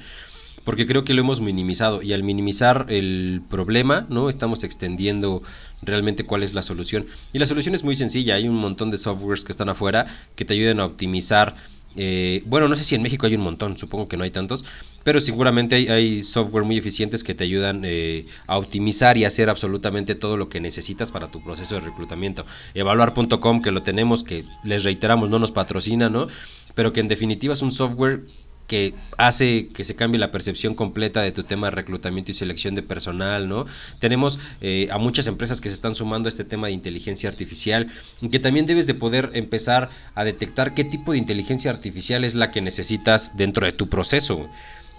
porque creo que lo hemos minimizado y al minimizar el problema, ¿no? Estamos extendiendo realmente cuál es la solución. Y la solución es muy sencilla, hay un montón de softwares que están afuera que te ayudan a optimizar eh, bueno, no sé si en México hay un montón, supongo que no hay tantos, pero seguramente hay, software muy eficientes que te ayudan eh, a optimizar y hacer absolutamente todo lo que necesitas para tu proceso de reclutamiento. Evaluar.com, que lo tenemos, que les reiteramos, no nos patrocina, ¿no? Pero que en definitiva es un software que hace que se cambie la percepción completa de tu tema de reclutamiento y selección de personal, ¿no? Tenemos eh, a muchas empresas que se están sumando a este tema de inteligencia artificial, que también debes de poder empezar a detectar qué tipo de inteligencia artificial es la que necesitas dentro de tu proceso,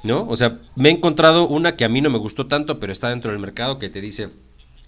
¿no? O sea, me he encontrado una que a mí no me gustó tanto, pero está dentro del mercado que te dice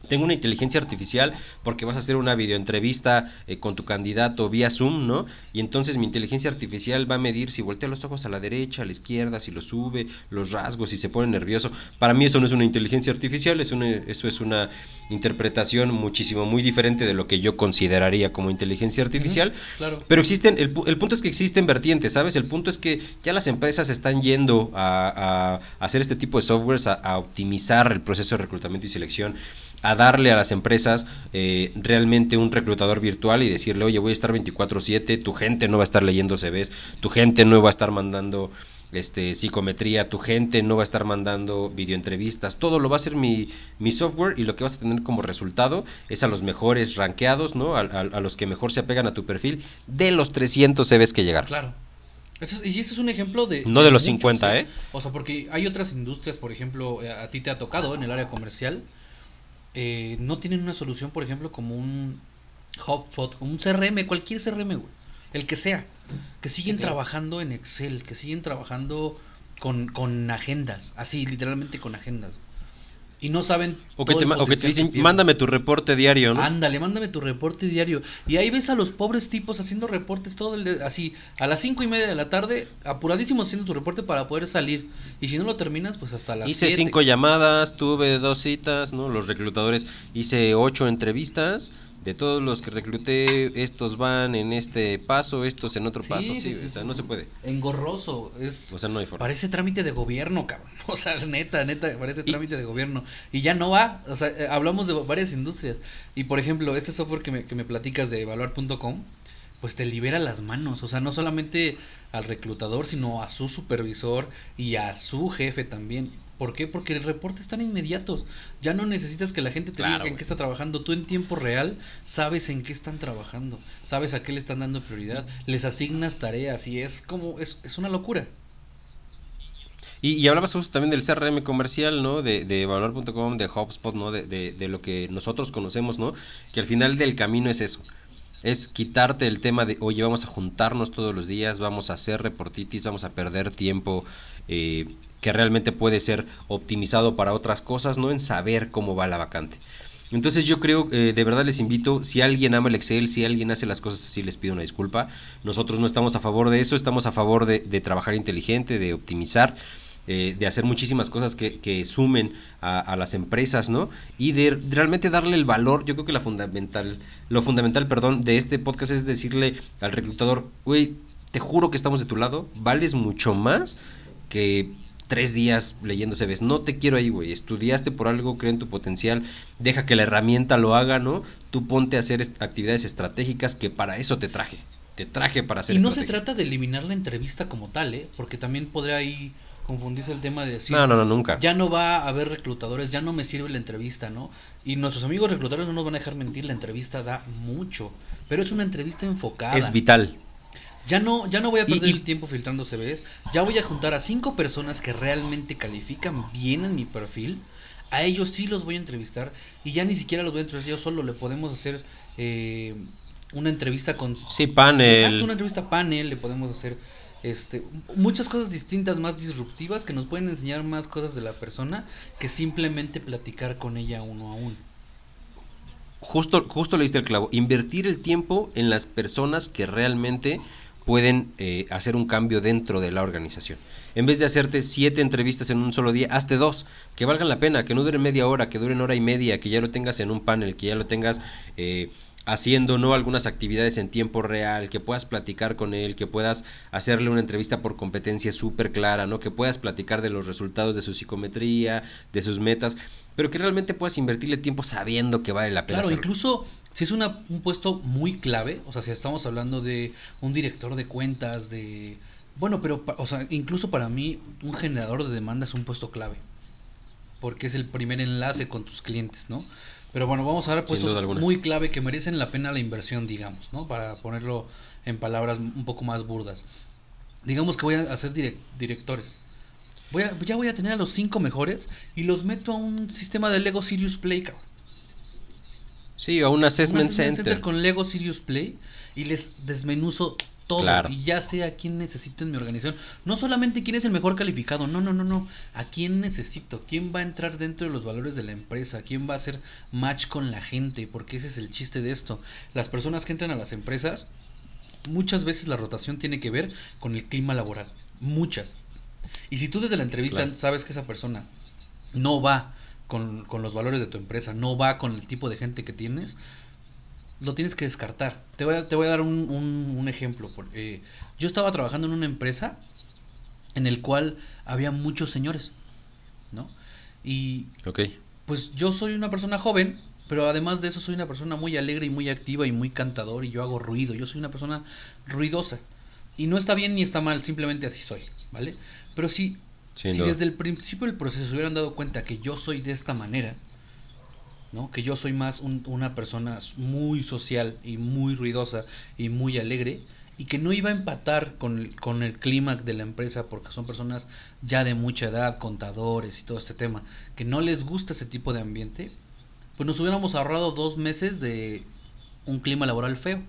tengo una inteligencia artificial porque vas a hacer una videoentrevista eh, con tu candidato vía Zoom, ¿no? Y entonces mi inteligencia artificial va a medir si voltea los ojos a la derecha, a la izquierda, si lo sube, los rasgos, si se pone nervioso. Para mí eso no es una inteligencia artificial, es eso es una interpretación muchísimo, muy diferente de lo que yo consideraría como inteligencia artificial. claro. Pero existen, el, punto es que existen vertientes, ¿sabes? El punto es que ya las empresas están yendo a, hacer este tipo de softwares, a optimizar el proceso de reclutamiento y selección a darle a las empresas eh, realmente un reclutador virtual y decirle, oye, voy a estar 24/7, tu gente no va a estar leyendo CVs, tu gente no va a estar mandando este, psicometría, tu gente no va a estar mandando videoentrevistas, todo lo va a hacer mi, mi software y lo que vas a tener como resultado es a los mejores rankeados, ¿no? A, los que mejor se apegan a tu perfil de los 300 CVs que llegar. Claro. y este es un ejemplo de... No de, los 50, ¿eh? O sea, porque hay otras industrias, por ejemplo, eh, a ti te ha tocado en el área comercial, eh, no tienen una solución, por ejemplo, como un HubSpot, como un CRM, cualquier CRM, el que sea, que siguen trabajando en Excel, que siguen trabajando con, con agendas, así, literalmente con agendas. Y no saben. O que, te, o que te dicen, mándame tu reporte diario, ¿no? Ándale, mándame tu reporte diario. Y ahí ves a los pobres tipos haciendo reportes todo el así, a las cinco y media de la tarde, apuradísimos haciendo tu reporte para poder salir. Y si no lo terminas, pues hasta las Hice cinco llamadas, tuve dos citas, ¿no? Los reclutadores, hice ocho entrevistas de todos los que recluté, estos van en este paso, estos en otro paso, sí, o sea, no se puede. Engorroso, es... O sea, no hay forma. Parece trámite de gobierno, cabrón. O sea, neta, neta, parece trámite de gobierno. Y ya no va, o sea, eh, hablamos de varias industrias. Y por ejemplo, este software que me, que me platicas de evaluar.com, pues te libera las manos, o sea, no solamente al reclutador, sino a su supervisor y a su jefe también. ¿Por qué? Porque el reporte están inmediatos. Ya no necesitas que la gente te diga en qué está trabajando. Tú en tiempo real sabes en qué están trabajando. Sabes a qué le están dando prioridad. Les asignas tareas y es como, es, es una locura. Y, y hablabas también del CRM comercial, ¿no? De, de Valor.com, de HubSpot, ¿no? De, de, de, lo que nosotros conocemos, ¿no? Que al final del camino es eso. Es quitarte el tema de, oye, vamos a juntarnos todos los días, vamos a hacer reportitis, vamos a perder tiempo eh, que realmente puede ser optimizado para otras cosas, no en saber cómo va la vacante. Entonces yo creo, eh, de verdad les invito, si alguien ama el Excel, si alguien hace las cosas así, les pido una disculpa. Nosotros no estamos a favor de eso, estamos a favor de, trabajar inteligente, de optimizar, eh, de hacer muchísimas cosas que, sumen a, las empresas, ¿no? Y de, realmente darle el valor, yo creo que la fundamental, lo fundamental, perdón, de este podcast es decirle al reclutador, güey, te juro que estamos de tu lado, vales mucho más que tres días leyendo CVs. No te quiero ahí, güey. Estudiaste por algo, cree en tu potencial, deja que la herramienta lo haga, ¿no? Tú ponte a hacer actividades estratégicas que para eso te traje. Te traje para hacer Y no se trata de eliminar la entrevista como tal, ¿eh? Porque también podría ahí confundirse el tema de decir... No, no, no, nunca. Ya no va a haber reclutadores, ya no me sirve la entrevista, ¿no? Y nuestros amigos reclutadores no nos van a dejar mentir, la entrevista da mucho. Pero es una entrevista enfocada. Es vital. Ya no, ya no voy a perder el tiempo filtrando CVs. Ya voy a juntar a cinco personas que realmente califican bien en mi perfil. A ellos sí los voy a entrevistar. Y ya ni siquiera los voy a entrevistar yo solo. Le podemos hacer eh, una entrevista con. Sí, panel. Exacto, una entrevista panel. Le podemos hacer este, muchas cosas distintas, más disruptivas, que nos pueden enseñar más cosas de la persona que simplemente platicar con ella uno a uno. Justo, justo le diste el clavo. Invertir el tiempo en las personas que realmente pueden eh, hacer un cambio dentro de la organización. En vez de hacerte siete entrevistas en un solo día, hazte dos, que valgan la pena, que no duren media hora, que duren hora y media, que ya lo tengas en un panel, que ya lo tengas eh, haciendo no algunas actividades en tiempo real, que puedas platicar con él, que puedas hacerle una entrevista por competencia súper clara, ¿no? Que puedas platicar de los resultados de su psicometría, de sus metas, pero que realmente puedas invertirle tiempo sabiendo que vale la pena. Claro, incluso si es una, un puesto muy clave, o sea, si estamos hablando de un director de cuentas, de... Bueno, pero, o sea, incluso para mí un generador de demanda es un puesto clave, porque es el primer enlace con tus clientes, ¿no? Pero bueno, vamos a ver puestos muy clave que merecen la pena la inversión, digamos, ¿no? Para ponerlo en palabras un poco más burdas. Digamos que voy a hacer directores. Voy a, ya voy a tener a los cinco mejores y los meto a un sistema de Lego Serious Play, cabrón. Sí, a un assessment, center. con Lego Serious Play y les desmenuzo todo y ya sé a quién necesito en mi organización. No solamente quién es el mejor calificado, no, no, no, no. A quién necesito, quién va a entrar dentro de los valores de la empresa, quién va a hacer match con la gente, porque ese es el chiste de esto. Las personas que entran a las empresas, muchas veces la rotación tiene que ver con el clima laboral. Muchas. Y si tú desde la entrevista sabes que esa persona no va con, con los valores de tu empresa, no va con el tipo de gente que tienes, lo tienes que descartar. Te voy a, te voy a dar un, un, ejemplo. Porque yo estaba trabajando en una empresa en el cual había muchos señores, ¿no? Y pues yo soy una persona joven, pero además de eso soy una persona muy alegre y muy activa y muy cantador y yo hago ruido. Yo soy una persona ruidosa. Y no está bien ni está mal, simplemente así soy, ¿vale? Pero si, si desde el principio del proceso se hubieran dado cuenta que yo soy de esta manera, ¿no? Que yo soy más una persona muy social y muy ruidosa y muy alegre y que no iba a empatar con el, con el clímax de la empresa porque son personas ya de mucha edad, contadores y todo este tema, que no les gusta ese tipo de ambiente, pues nos hubiéramos ahorrado dos meses de un clima laboral feo.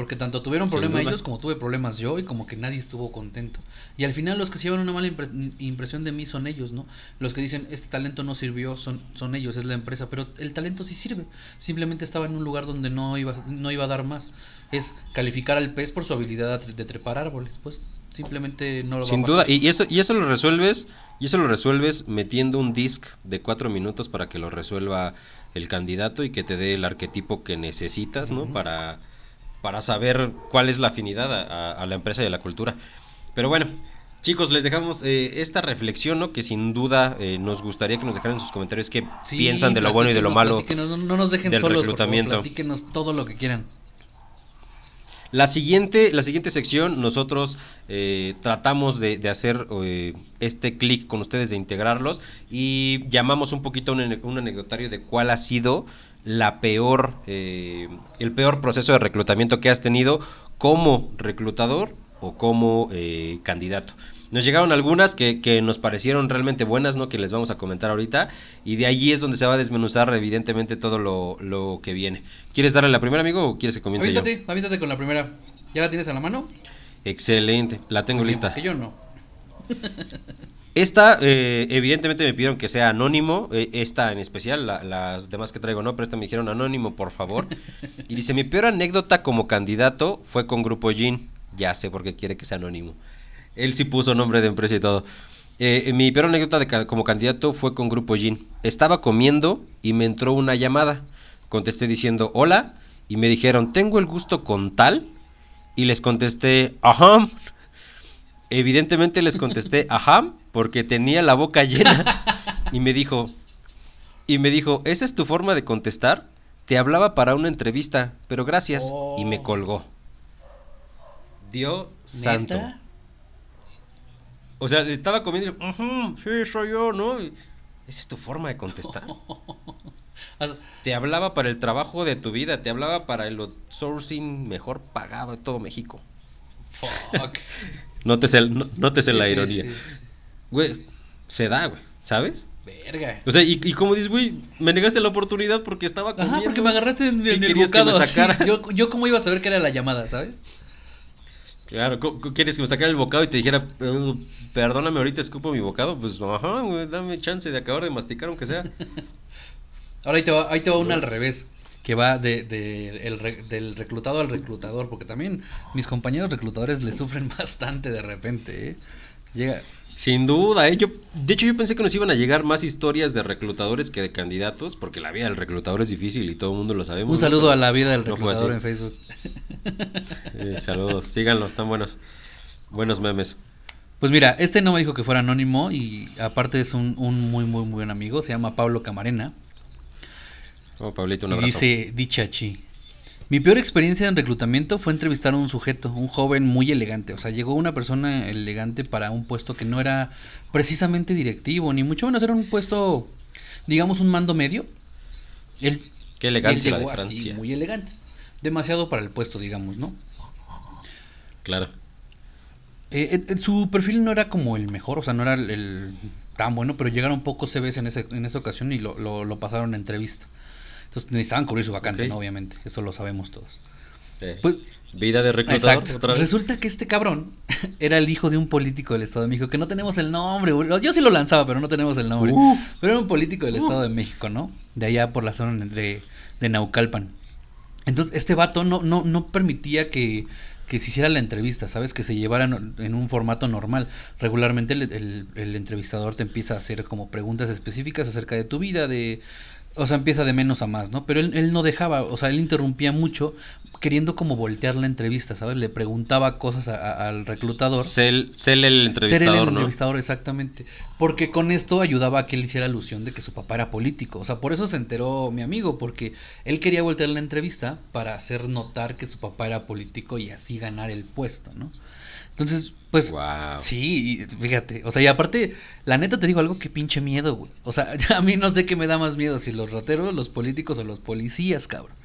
Porque tanto tuvieron problemas ellos como tuve problemas yo y como que nadie estuvo contento. Y al final los que se llevan una mala impresión de mí son ellos, ¿no? Los que dicen, este talento no sirvió, son, son ellos, es la empresa. Pero el talento sí sirve. Simplemente estaba en un lugar donde no iba, no iba a dar más. Es calificar al pez por su habilidad de trepar árboles. Pues simplemente no lo Sin duda, y eso, y eso lo resuelves, y eso lo resuelves metiendo un disc de cuatro minutos para que lo resuelva el candidato y que te dé el arquetipo que necesitas, ¿no? Para para saber cuál es la afinidad a, la empresa y a la cultura. Pero bueno, chicos, les dejamos eh, esta reflexión, ¿no? Que sin duda eh, nos gustaría que nos dejaran en sus comentarios qué piensan de lo bueno y de lo malo no, no, nos dejen del solos, reclutamiento. todo lo que quieran. La siguiente, la siguiente sección, nosotros eh, tratamos de, hacer este clic con ustedes, de integrarlos y llamamos un poquito un, un anecdotario de cuál ha sido la peor, eh, el peor proceso de reclutamiento que has tenido como reclutador o como eh, candidato. Nos llegaron algunas que, que, nos parecieron realmente buenas, ¿no? Que les vamos a comentar ahorita. Y de allí es donde se va a desmenuzar, evidentemente, todo lo, lo que viene. ¿Quieres darle la primera, amigo, o quieres que comience yo? Avítate con la primera. ¿Ya la tienes a la mano? Excelente, la tengo lista. Que yo no. Esta, eh, evidentemente me pidieron que sea anónimo, eh, esta en especial, las demás que traigo no, pero esta me dijeron anónimo, por favor. Y dice, mi peor anécdota como candidato fue con Grupo Jean. Ya sé por qué quiere que sea anónimo. Él sí puso nombre de empresa y todo. Eh, mi peor anécdota como candidato fue con Grupo Jean. Estaba comiendo y me entró una llamada. Contesté diciendo, hola, y me dijeron, tengo el gusto con tal. Y les contesté, ajá. Evidentemente les contesté, ajá, porque tenía la boca llena. Y me dijo, y me dijo, ¿esa es tu forma de contestar? Te hablaba para una entrevista, pero gracias. Y me oh. colgó. Dios santo. O sea, estaba comiendo y, sí, soy yo, ¿no? ¿Esa es tu forma de contestar? te hablaba para el trabajo de tu vida, te hablaba para el outsourcing mejor pagado de todo México. Fuck. Nótese, nótese la ironía. Güey, se da, güey, ¿sabes? Verga. O sea, y, y como dices, güey, me negaste la oportunidad porque estaba comiendo. Ajá, porque me agarraste en, el bocado. yo, yo cómo iba a saber que era la llamada, ¿sabes? Claro, ¿cu- cu- ¿quieres que me sacara el bocado y te dijera, "Eh, perdóname, ahorita escupo mi bocado? Pues, ajá, güey, dame chance de acabar de masticar, aunque sea. Ahora ahí te va, ahí te va una al revés, que va de, de- el del reclutado al reclutador, porque también mis compañeros reclutadores le sufren bastante de repente, ¿eh? Llega, Sin duda, ¿eh? Yo, de hecho, yo pensé que nos iban a llegar más historias de reclutadores que de candidatos, porque la vida del reclutador es difícil y todo el mundo lo sabemos. un saludo a la vida del reclutador en Facebook. Eh, saludos, síganlo, están buenos. Buenos memes. Pues mira, este no me dijo que fuera anónimo y aparte es un, un muy, muy, muy buen amigo, se llama Pablo Camarena. Oh, Pablito, un abrazo. dice, Dichachi. Mi peor experiencia en reclutamiento fue entrevistar a un sujeto, un joven muy elegante. O sea, llegó una persona elegante para un puesto que no era precisamente directivo, ni mucho menos era un puesto, digamos, un mando medio. Él, Qué elegancia él la de llegó así, muy elegante. Demasiado para el puesto, digamos, ¿no? Claro. Eh, eh, su perfil no era como el mejor, o sea, no era el, el tan bueno, pero llegaron pocos CVs en, ese, en esa ocasión y lo, lo, lo pasaron a entrevista. Entonces necesitaban cubrir su vacante. ¿no? Obviamente, eso lo sabemos todos. Eh, Pues, vida de reclutador, Exacto. otra vez. Resulta que este cabrón era el hijo de un político del Estado de México, que no tenemos el nombre, yo sí lo lanzaba, pero no tenemos el nombre. Uh. Pero era un político del Estado de México, ¿no? De allá por la zona de, de Naucalpan. Entonces, este vato no, no, no permitía que, que se hiciera la entrevista, ¿sabes? Que se llevara en, en un formato normal. Regularmente el, el- el entrevistador te empieza a hacer como preguntas específicas acerca de tu vida, de... O sea, empieza de menos a más, ¿no? Pero él, él no dejaba, o sea, él interrumpía mucho, queriendo como voltear la entrevista, ¿sabes? Le preguntaba cosas a- a- al reclutador. Ser, ser el Ser entrevistador, el ¿no? entrevistador, exactamente. Porque con esto ayudaba a que él hiciera alusión de que su papá era político. O sea, por eso se enteró mi amigo, porque él quería voltear la entrevista para hacer notar que su papá era político y así ganar el puesto, ¿no? Entonces, pues, Wow. sí, fíjate. O sea, y aparte, la neta te digo algo que pinche miedo, güey. O sea, a mí no sé qué me da más miedo, si los rateros, los políticos o los policías, cabrón.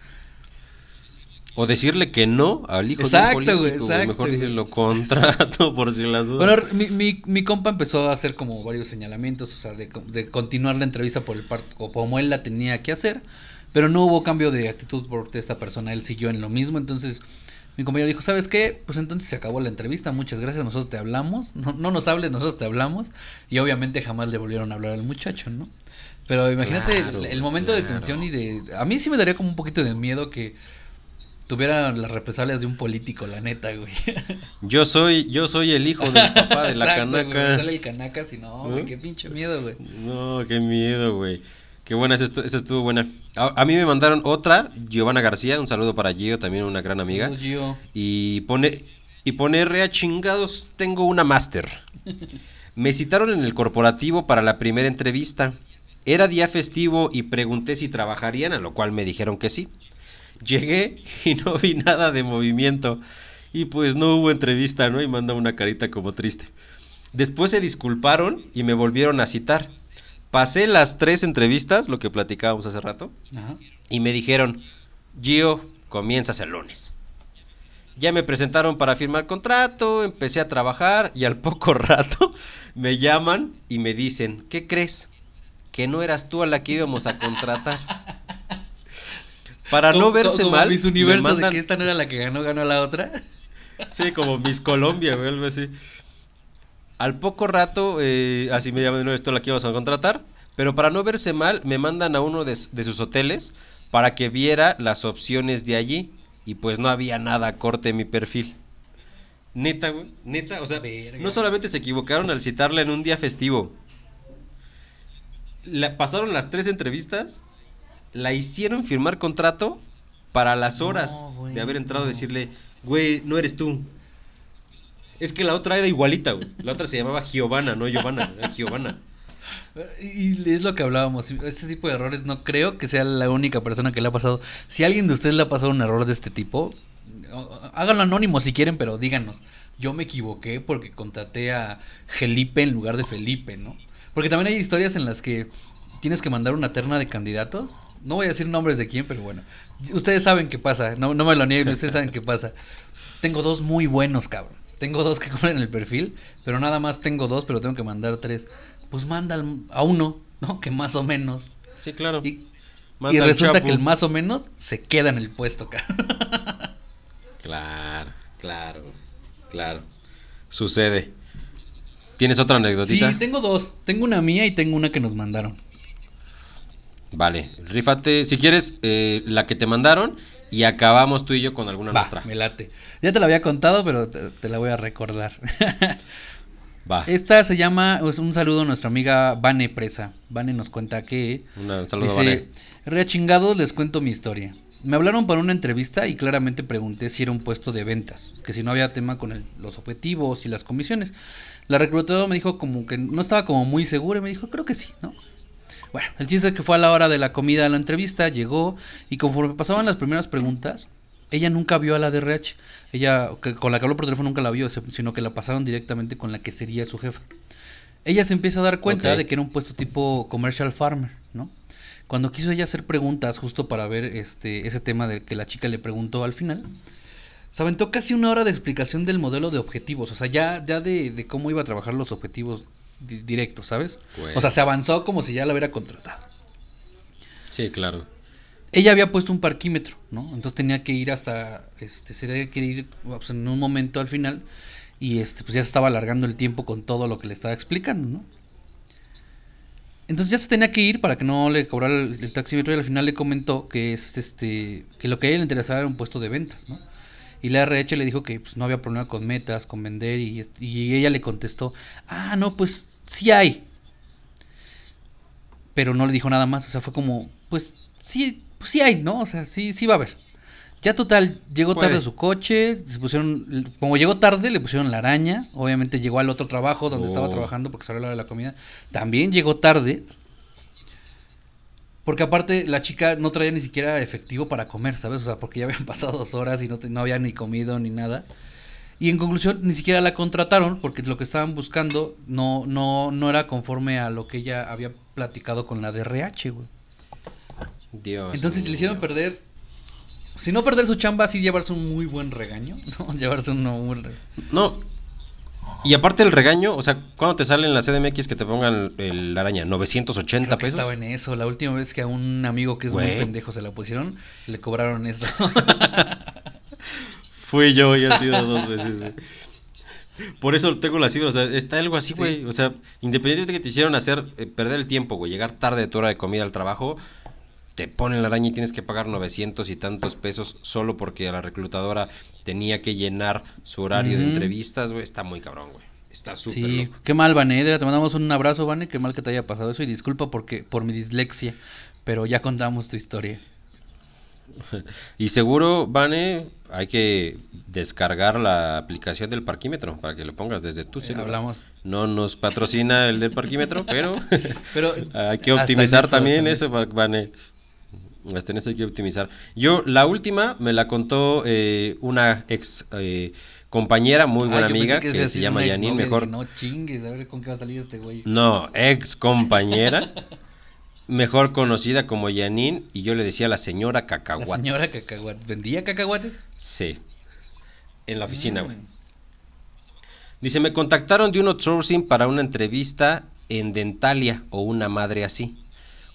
O decirle que no al hijo Exacto, de un político, güey. exacto, Mejor dicen lo contrato, por si las dudas. Bueno, mi, mi, mi compa empezó a hacer como varios señalamientos, o sea, de, de continuar la entrevista por el par- o como él la tenía que hacer, pero no hubo cambio de actitud por esta persona, él siguió en lo mismo, entonces mi compañero dijo, ¿sabes qué? Pues entonces se acabó la entrevista, muchas gracias, nosotros te hablamos, no, no nos hables, nosotros te hablamos, y obviamente jamás le volvieron a hablar al muchacho, ¿no? Pero imagínate Claro, el, el momento de tensión y de... A mí sí me daría como un poquito de miedo que tuviera las represalias de un político, la neta, güey. Yo soy, yo soy el hijo del papá de la Exacto, güey, canaca. sale el canaca, si no, güey, qué pinche miedo, güey. No, qué miedo, güey. Qué buena, esa estu- esa estuvo buena. A, a mí me mandaron otra, Giovanna García, un saludo para Gio, también una gran amiga. Gio. Y pone, y pone rea chingados, tengo una máster. Me citaron en el corporativo para la primera entrevista. Era día festivo y pregunté si trabajarían, a lo cual me dijeron que sí. Llegué y no vi nada de movimiento. Y pues no hubo entrevista, ¿no? Y manda una carita como triste. Después se disculparon y me volvieron a citar. Pasé las tres entrevistas, lo que platicábamos hace rato, Ajá. y me dijeron, Gio, comienzas el lunes. Ya me presentaron para firmar contrato, empecé a trabajar y al poco rato me llaman y me dicen, ¿qué crees? Que no eras tú a la que íbamos a contratar. Para no verse como mal, Miss me Universo mandan- de que esta no era la que ganó, ganó la otra. Sí, como Miss Colombia, güey, algo así. Al poco rato, eh, así me llaman de nuevo, esto la que íbamos a contratar. Pero para no verse mal, me mandan a uno de, sus hoteles para que viera las opciones de allí. Y pues no había nada corte en mi perfil. Neta, güey, neta. O sea, Verga. no solamente se equivocaron al citarla en un día festivo. La, pasaron las tres entrevistas, la hicieron firmar contrato para las No, horas güey, de haber entrado a decirle, güey, no eres tú. Es que la otra era igualita, güey. La otra se llamaba Giovanna, no Giovanna, Giovanna. Y es lo que hablábamos. Este tipo de errores no creo que sea la única persona que le ha pasado. Si alguien de ustedes le ha pasado un error de este tipo, háganlo anónimo si quieren, pero díganos. Yo me equivoqué porque contraté a Felipe en lugar de Felipe, ¿no? Porque también hay historias en las que tienes que mandar una terna de candidatos. No voy a decir nombres de quién, pero bueno. Ustedes saben qué pasa. No, no me lo nieguen, ustedes saben qué pasa. Tengo dos muy buenos, cabrón. Tengo dos que cumplen el perfil, pero nada más tengo dos, pero tengo que mandar tres. Pues manda a uno, ¿no? Que más o menos. Sí, claro. Y, resulta que el más o menos se queda en el puesto, cabrón. Claro, claro. Claro. Sucede. ¿Tienes otra anécdotita? Sí, tengo dos. Tengo una mía y tengo una que nos mandaron. Vale, rífate. Si quieres, eh, la que te mandaron y acabamos tú y yo con alguna Va, nuestra. me late. Ya te la había contado, pero te, te la voy a recordar. Va. Esta se llama, es un saludo a nuestra amiga Vane Presa. Vane nos cuenta que Una- un saludo, dice, Vane. "Re chingados, les cuento mi historia. Me hablaron para una entrevista y claramente pregunté si era un puesto de ventas, que si no había tema con el- los objetivos y las comisiones. La reclutadora me dijo como que no estaba como muy segura y me dijo, creo que sí, ¿no? Bueno, el chiste es que fue a la hora de la comida de la entrevista, llegó y conforme pasaban las primeras preguntas, ella nunca vio a la DRH. Ella, que- con la que habló por teléfono, nunca la vio, sino que la pasaron directamente con la que sería su jefa. Ella se empieza a dar cuenta de que era un puesto tipo commercial farmer, ¿no? Cuando quiso ella hacer preguntas justo para ver este ese tema de que la chica le preguntó al final, se aventó casi una hora de explicación del modelo de objetivos, o sea, ya, ya de, de cómo iba a trabajar los objetivos di- directos, ¿sabes? O sea, se Pues. avanzó como si ya la hubiera contratado. Sí, claro. Ella había puesto un parquímetro, ¿no? Entonces tenía que ir hasta, este, se tenía que ir pues, en un momento al final y este, pues ya se estaba alargando el tiempo con todo lo que le estaba explicando, ¿no? Entonces ya se tenía que ir para que no le cobrara el, el taxímetro y al final le comentó que es este que lo que a ella le interesaba era un puesto de ventas, ¿no? Y la RH le dijo que pues, no había problema con metas, con vender y, y ella le contestó, ah, no, pues sí hay. Pero no le dijo nada más, o sea, fue como, pues sí, pues sí hay, ¿no? O sea, sí, sí va a haber. Ya total, llegó tarde Puede. a su coche, se pusieron, como llegó tarde, le pusieron la araña, obviamente llegó al otro trabajo donde estaba Oh. trabajando porque se hablaba de la comida, también llegó tarde, porque aparte la chica no traía ni siquiera efectivo para comer, ¿sabes? O sea, porque ya habían pasado dos horas y no, te- no había ni comido ni nada. Y en conclusión, ni siquiera la contrataron porque lo que estaban buscando no, no, no era conforme a lo que ella había platicado con la DRH, güey. Dios. Entonces le hicieron perder, si no perder su chamba, sí llevarse un muy buen regaño, ¿no? Llevarse un muy buen regaño. No. Y aparte el regaño, o sea, ¿cuándo te sale en la CDMX que te pongan el, la araña? ¿980 Creo que pesos? estaba en eso. La última vez que a un amigo que es muy pendejo se la pusieron, le cobraron eso. Fui yo y han sido dos veces, güey. Por eso tengo la cifra, o sea, está algo así, Sí. güey. O sea, independientemente de que te hicieron hacer, eh, perder el tiempo, güey, llegar tarde de tu hora de comida al trabajo, te ponen la araña y tienes que pagar 900 y tantos pesos solo porque la reclutadora tenía que llenar su horario de entrevistas, güey. Está muy cabrón, güey. Está súper Sí, loco. qué mal, Vane. Te mandamos un abrazo, Vane. Qué mal que te haya pasado eso. Y disculpa porque, por mi dislexia. Pero ya contamos tu historia. Y seguro, Vane, hay que descargar la aplicación del parquímetro para que lo pongas desde tu Eh, celular. hablamos. No nos patrocina el del parquímetro, pero Pero hay que optimizar eso, también eso, Va- Vane. Hasta en eso hay que optimizar. Yo, la última me la contó eh, una ex eh, compañera, muy buena amiga, que se llama Janine, mejor. No chingues, a ver con qué va a salir este güey. No, ex compañera, mejor conocida como Janine, y yo le decía la señora La Cacahuates. señora cacahuates. ¿Vendía cacahuates? Sí. En la oficina, Mm. güey. Dice, me contactaron de un outsourcing para una entrevista en Dentalia o una madre así.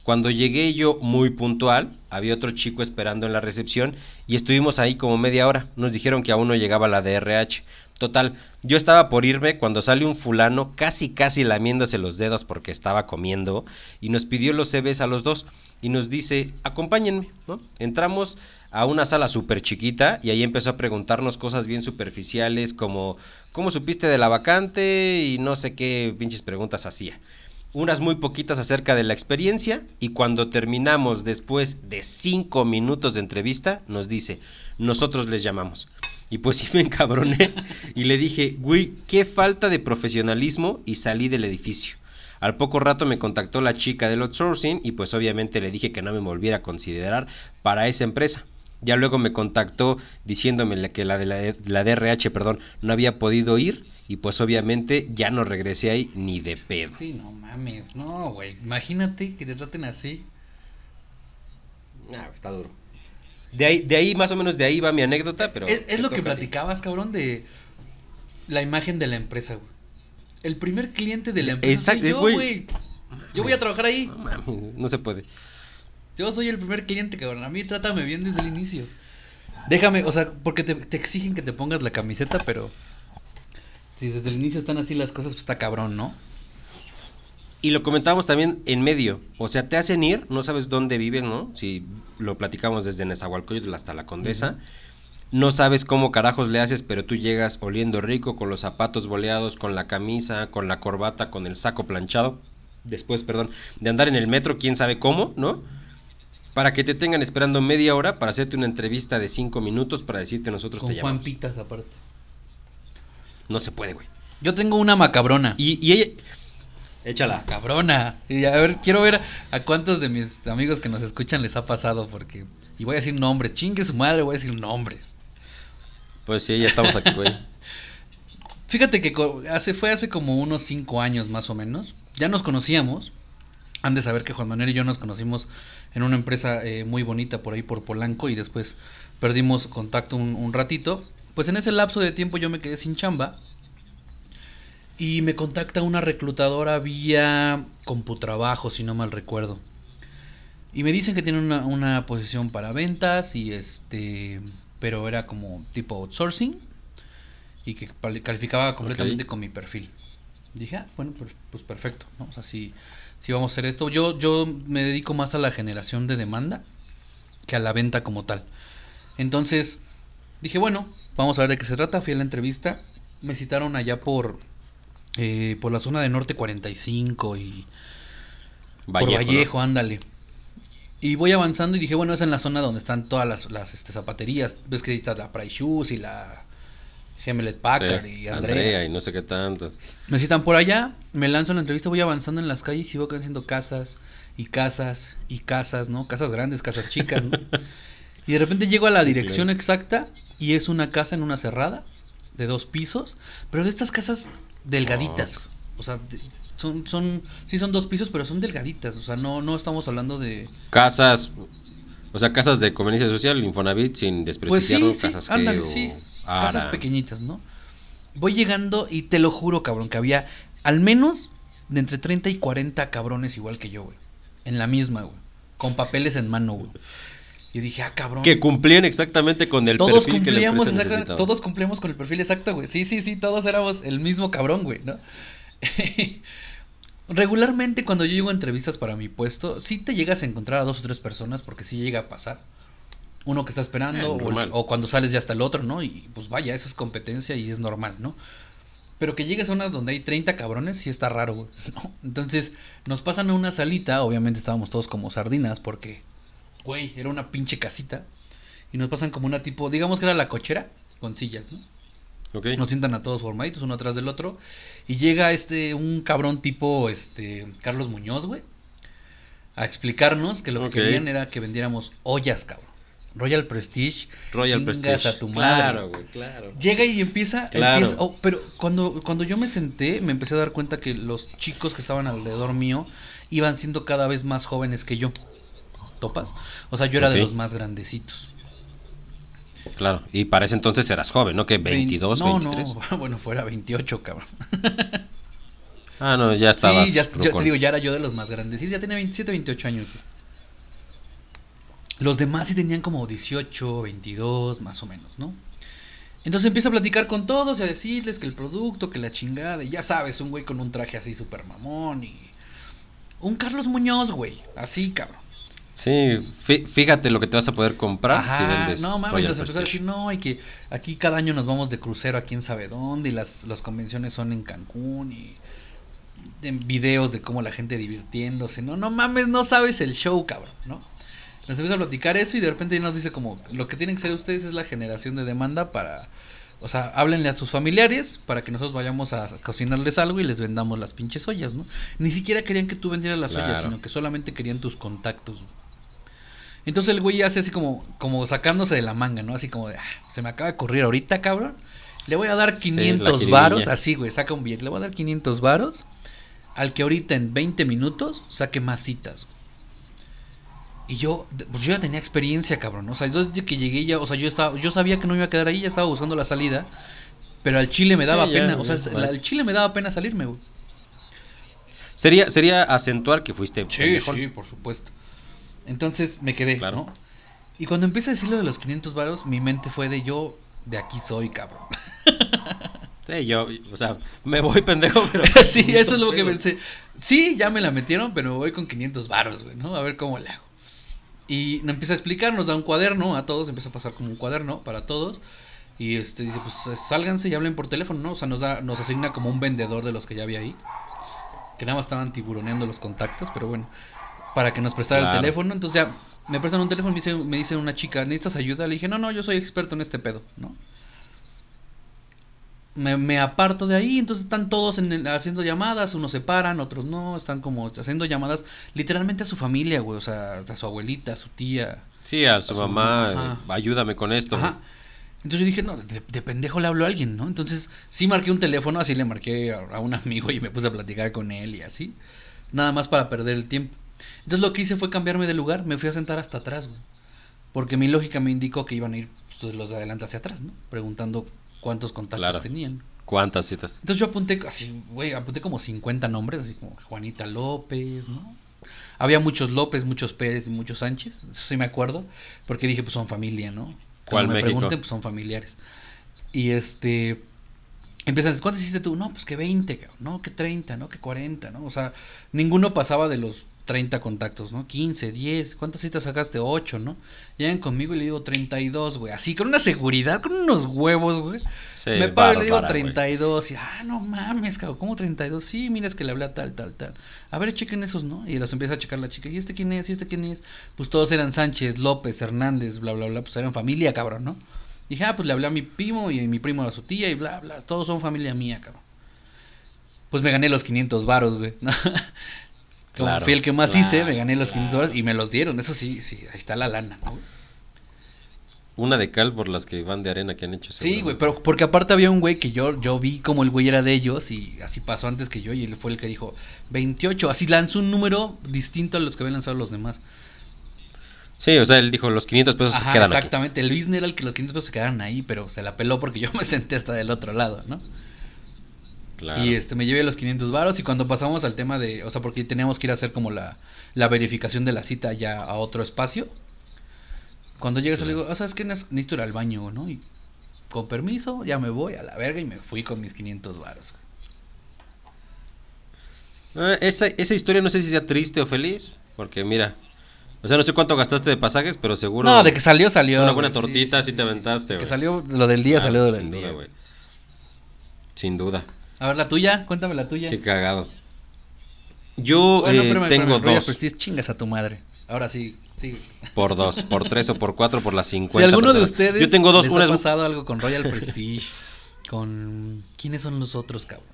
Cuando llegué yo muy puntual, había otro chico esperando en la recepción y estuvimos ahí como media hora. Nos dijeron que aún no llegaba la DRH. Total, yo estaba por irme cuando sale un fulano casi casi lamiéndose los dedos porque estaba comiendo y nos pidió los CVs a los dos y nos dice, acompáñenme, ¿no? Entramos a una sala súper chiquita y ahí empezó a preguntarnos cosas bien superficiales como, ¿cómo supiste de la vacante? Y no sé qué pinches preguntas hacía unas muy poquitas acerca de la experiencia y cuando terminamos después de cinco minutos de entrevista nos dice, nosotros les llamamos. Y pues sí me encabroné y le dije, güey, qué falta de profesionalismo y salí del edificio. Al poco rato me contactó la chica del outsourcing y pues obviamente le dije que no me volviera a considerar para esa empresa. Ya luego me contactó diciéndome que la de la, la DRH, perdón, no había podido ir y pues obviamente ya no regresé ahí ni de pedo. Sí, no mames. No, güey. Imagínate que te traten así. Ah, está duro. De ahí, de ahí, más o menos de ahí va mi anécdota, pero. es lo que platicabas, cabrón, de la imagen de la empresa, güey. El primer cliente de la empresa Exacto, soy yo, güey. güey. Yo voy a trabajar ahí. No mames, no se puede. Yo soy el primer cliente, cabrón. A mí trátame bien desde el inicio. Déjame, o sea, porque te, te exigen que te pongas la camiseta, pero Si desde el inicio están así las cosas, pues está cabrón, ¿no? Y lo comentábamos también en medio. O sea, te hacen ir, no sabes dónde vives, ¿no? Si lo platicamos desde Nezahualcóyotl hasta la Condesa. No sabes cómo carajos le haces, pero tú llegas oliendo rico, con los zapatos boleados, con la camisa, con la corbata, con el saco planchado. Después, perdón, de andar en el metro, quién sabe cómo, ¿no? Para que te tengan esperando media hora para hacerte una entrevista de cinco minutos para decirte nosotros Con te Juan llamamos. Pitas aparte. No se puede, güey. Yo tengo una macabrona. Y, y ella... Échala. Cabrona. Y a ver, quiero ver a cuántos de mis amigos que nos escuchan les ha pasado, porque. Y voy a decir nombres. Chingue su madre, voy a decir nombres. Pues sí, ya estamos aquí, güey. Fíjate que hace, fue hace como unos cinco años más o menos. Ya nos conocíamos. Han de saber que Juan Manuel y yo nos conocimos en una empresa eh, muy bonita por ahí por Polanco y después perdimos contacto un, un ratito. Pues en ese lapso de tiempo yo me quedé sin chamba. Y me contacta una reclutadora vía Computrabajo, si no mal recuerdo. Y me dicen que tienen una, una posición para ventas y este... Pero era como tipo outsourcing y que calificaba completamente con mi perfil. Dije, ah, bueno, pues, pues perfecto, ¿no? O sea, si, si vamos a hacer esto. Yo, yo me dedico más a la generación de demanda que a la venta como tal. Entonces, dije, bueno, vamos a ver de qué se trata. Fui a la entrevista. Me citaron allá por, eh, por la zona de Norte 45 y por ¿no? Vallejo, ándale. Y voy avanzando y dije, bueno, es en la zona donde están todas las, las este, zapaterías. Ves que ahí está la Price Shoes y la Gemelet Packard Sí, y Andrea. y no sé qué tantos. Me citan por allá, me lanzo en la entrevista, voy avanzando en las calles y voy haciendo casas y casas y casas, ¿no? Casas grandes, casas chicas, ¿no? y de repente llego a la dirección exacta y es una casa en una cerrada de dos pisos, pero de estas casas delgaditas. O sea, son, son, sí son dos pisos, pero son delgaditas. O sea, no, no estamos hablando de... Casas, o sea, casas de conveniencia social, Infonavit, sin Pues desprestigiarlo, sí, sí, casas que, ándale, o sí. Casas pequeñitas, ¿no? Voy llegando y te lo juro, cabrón, que había al menos de entre 30 y 40 cabrones igual que yo, güey. En la misma, güey. Con papeles en mano, güey. Y dije, ah, cabrón. Que cumplían exactamente con el todos perfil que la exacta- todos cumplíamos con el perfil exacto, güey. Sí, sí, sí, todos éramos el mismo cabrón, güey, ¿no? Regularmente cuando yo llego a entrevistas para mi puesto, sí te llegas a encontrar a dos o tres personas porque sí llega a pasar. Uno que está esperando Eh, o, el- normal. o cuando sales ya está el otro, ¿no? Y pues vaya, eso es competencia y es normal, ¿no? Pero que llegues a una donde hay 30 cabrones sí está raro, güey. ¿no? Entonces nos pasan a una salita, obviamente estábamos todos como sardinas porque, güey, era una pinche casita. Y nos pasan como una tipo, digamos que era la cochera con sillas, ¿no? Ok. Nos sientan a todos formaditos, uno atrás del otro. Y llega este, un cabrón tipo, este, Carlos Muñoz, güey. A explicarnos que lo que querían era que vendiéramos ollas, cabrón. Royal Prestige. Royal Prestige. a tu madre. Claro, güey, claro. Llega y empieza, Claro. empieza- oh, pero cuando, cuando yo me senté, me empecé a dar cuenta que los chicos que estaban alrededor mío iban siendo cada vez más jóvenes que yo. ¿Topas? O sea, yo era de los más grandecitos. Claro. Y para ese entonces eras joven, ¿no? Que 22, no, 23. no, bueno, fuera 28, cabrón. Ah, no, ya estabas. Sí, ya, yo te digo, ya era yo de los más grandes. Sí, ya tenía 27, 28 años. Los demás sí tenían como 18, 22, más o menos, ¿no? Entonces empieza a platicar con todos y a decirles que el producto, que la chingada, y ya sabes, un güey con un traje así súper mamón y... Un Carlos Muñoz, güey, así, cabrón. Sí, fí- fíjate lo que te vas a poder comprar si Ajá, vendes no mames, nos empezó a decir, no, y que aquí cada año nos vamos de crucero a quién sabe dónde, y las, las convenciones son en Cancún, y en videos de cómo la gente divirtiéndose, no, no mames, no sabes el show, cabrón, ¿no? Nos empieza a platicar eso y de repente nos dice como, lo que tienen que ser ustedes es la generación de demanda para, o sea, háblenle a sus familiares para que nosotros vayamos a cocinarles algo y les vendamos las pinches ollas, ¿no? Ni siquiera querían que tú vendieras las ollas, sino que solamente querían tus contactos, güey. Entonces el güey hace así como, como sacándose de la manga, ¿no? Así como de, "Ah, se me acaba de ocurrir ahorita, cabrón. Le voy a dar Sí, 500 la varos, así, güey, saca un billete. Le voy a dar 500 varos al que ahorita en 20 minutos saque más citas. Y yo, pues yo ya tenía experiencia, cabrón. O sea, yo desde que llegué ya, o sea, yo estaba, yo sabía que no me iba a quedar ahí, ya estaba buscando la salida. Pero al chile me Sí, daba ya, pena, o sea, la- al chile me daba pena salirme, güey. Sería, sería acentuar que fuiste Sí, pendejón. sí, por supuesto. Entonces me quedé, Claro. ¿no? Y cuando empieza a decir lo de los 500 varos, mi mente fue de yo, de aquí soy, cabrón. Sí, yo, o sea, me voy pendejo, pero... sí, eso es lo que pensé. Sí, ya me la metieron, pero voy con 500 varos, güey, ¿no? A ver cómo le hago. Y nos empieza a explicar, nos da un cuaderno a todos, empieza a pasar como un cuaderno para todos. Y este dice, pues sálganse y hablen por teléfono, ¿no? O sea, nos da, nos asigna como un vendedor de los que ya había ahí. Que nada más estaban tiburoneando los contactos, pero bueno. Para que nos prestara el teléfono. Entonces ya me prestan un teléfono y me dice, me dice una chica, ¿necesitas ayuda? Le dije, no, no, yo soy experto en este pedo, ¿no? me, aparto de ahí, entonces están todos en haciendo llamadas, unos se paran, otros no, están como haciendo llamadas literalmente a su familia, güey, o sea, a su abuelita, a su tía. Sí, a su, mamá, ayúdame con esto. Entonces yo dije, no, de, pendejo le hablo a alguien, ¿no? Entonces sí marqué un teléfono, así le marqué a, un amigo y me puse a platicar con él y así. Nada más para perder el tiempo. Entonces lo que hice fue cambiarme de lugar, me fui a sentar hasta atrás, güey. Porque mi lógica me indicó que iban a ir pues, los de adelante hacia atrás, ¿no? Preguntando cuántos contactos tenían. ¿Cuántas citas? Entonces yo apunté así, güey, apunté como 50 nombres, así como Juanita López, ¿no? Había muchos López, muchos Pérez y muchos Sánchez, eso sí me acuerdo, porque dije, pues son familia, ¿no? ¿Cuál me México? pregunten, pues son familiares. Y este, empiezan, ¿cuántos hiciste tú? No, pues que 20, no, que 30, no, que 40, ¿no? O sea, ninguno pasaba de los 30 contactos, ¿no? 15, 10, ¿cuántas citas sacaste? 8, ¿no? Llegan conmigo y le digo 32, güey. Así, con una seguridad, con unos huevos, güey. me paro y le digo 32. Y, ah, no mames, cabrón, ¿cómo 32? Sí, mira, es que le hablé a tal, tal, tal. A ver, chequen esos, ¿no? Y los empieza a checar la chica. ¿Y este quién es? ¿Y este quién es? Pues todos eran Sánchez, López, Hernández, bla, bla, bla. Pues eran familia, cabrón, ¿no? Dije, ah, pues le hablé a mi primo y mi primo a su tía y bla, bla. Todos son familia mía, cabrón. Pues me gané los 500 varos, güey. Como fui el que más hice, me gané los 500 dólares y me los dieron. Eso sí, sí, ahí está la lana, ¿no? Una de cal por las que van de arena que han hecho. Sí, güey, pero porque aparte había un güey que yo, yo vi como el güey era de ellos y así pasó antes que yo y él fue el que dijo 28. Así lanzó un número distinto a los que habían lanzado los demás. Sí, o sea, él dijo los 500 pesos se quedan Exactamente, el business era el que los 500 pesos se quedaron ahí, pero se la peló porque yo me senté hasta del otro lado, ¿no? Y este me llevé los 500 varos y cuando pasamos al tema de, o sea, porque teníamos que ir a hacer como la, la verificación de la cita ya a otro espacio. Cuando llegas le digo, ah, ¿sabes qué? Necesito ir al baño, ¿no? Y con permiso, ya me voy a la verga y me fui con mis 500 varos. Ah, esa, esa historia no sé si sea triste o feliz, porque mira, o sea, no sé cuánto gastaste de pasajes, pero seguro. No, de que salió, salió. Una buena tortita, sí, te aventaste, Que salió, lo del día salió del sin día. Duda, Sin duda. A ver, la tuya, cuéntame la tuya. Qué cagado. Yo eh, tengo dos. chingas a tu madre. Ahora sí, sí. Por dos, por tres o por cuatro, por las cincuenta. Si alguno de ustedes Yo tengo dos, les ha pasado algo con Royal Prestige, con... ¿Quiénes son los otros, cabrón?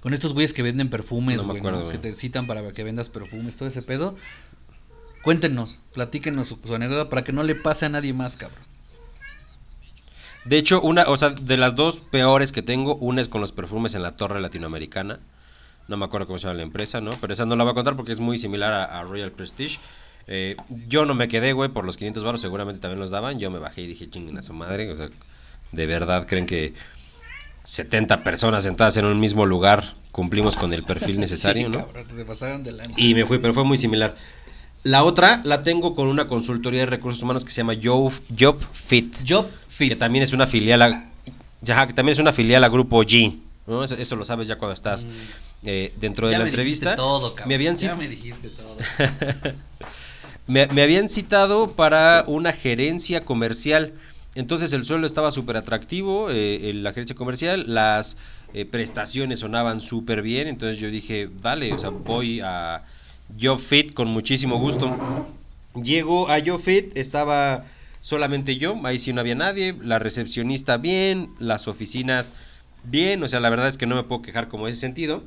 Con estos güeyes que venden perfumes, güey, que te citan para que vendas perfumes, todo ese pedo. Cuéntenos, platíquenos su, su anécdota para que no le pase a nadie más, cabrón. De hecho, una, o sea, de las dos peores que tengo, una es con los perfumes en la torre latinoamericana. No me acuerdo cómo se llama la empresa, ¿no? Pero esa no la voy a contar porque es muy similar a, Royal Prestige. Eh, yo no me quedé, güey, por los 500 baros, seguramente también los daban. Yo me bajé y dije, chinguen a su madre. O sea, ¿de verdad creen que 70 personas sentadas en un mismo lugar cumplimos con el perfil necesario, no? se pasaron de Y me fui, pero fue muy similar. La otra la tengo con una consultoría de recursos humanos que se llama Job, Job Fit. Job Fit. Que también es una filial a, ya, que también es una filial a Grupo G. ¿no? Eso, lo sabes ya cuando estás mm. eh, dentro de la entrevista. Todo, Me habían ya me dijiste todo. me, habían citado para una gerencia comercial. Entonces el suelo estaba súper atractivo, eh, la gerencia comercial, las eh, prestaciones sonaban súper bien, entonces yo dije, dale, o sea, voy a, Job Fit con muchísimo gusto. Llego a Job Fit, estaba solamente yo, ahí sí no había nadie, la recepcionista bien, las oficinas bien, o sea, la verdad es que no me puedo quejar como ese sentido.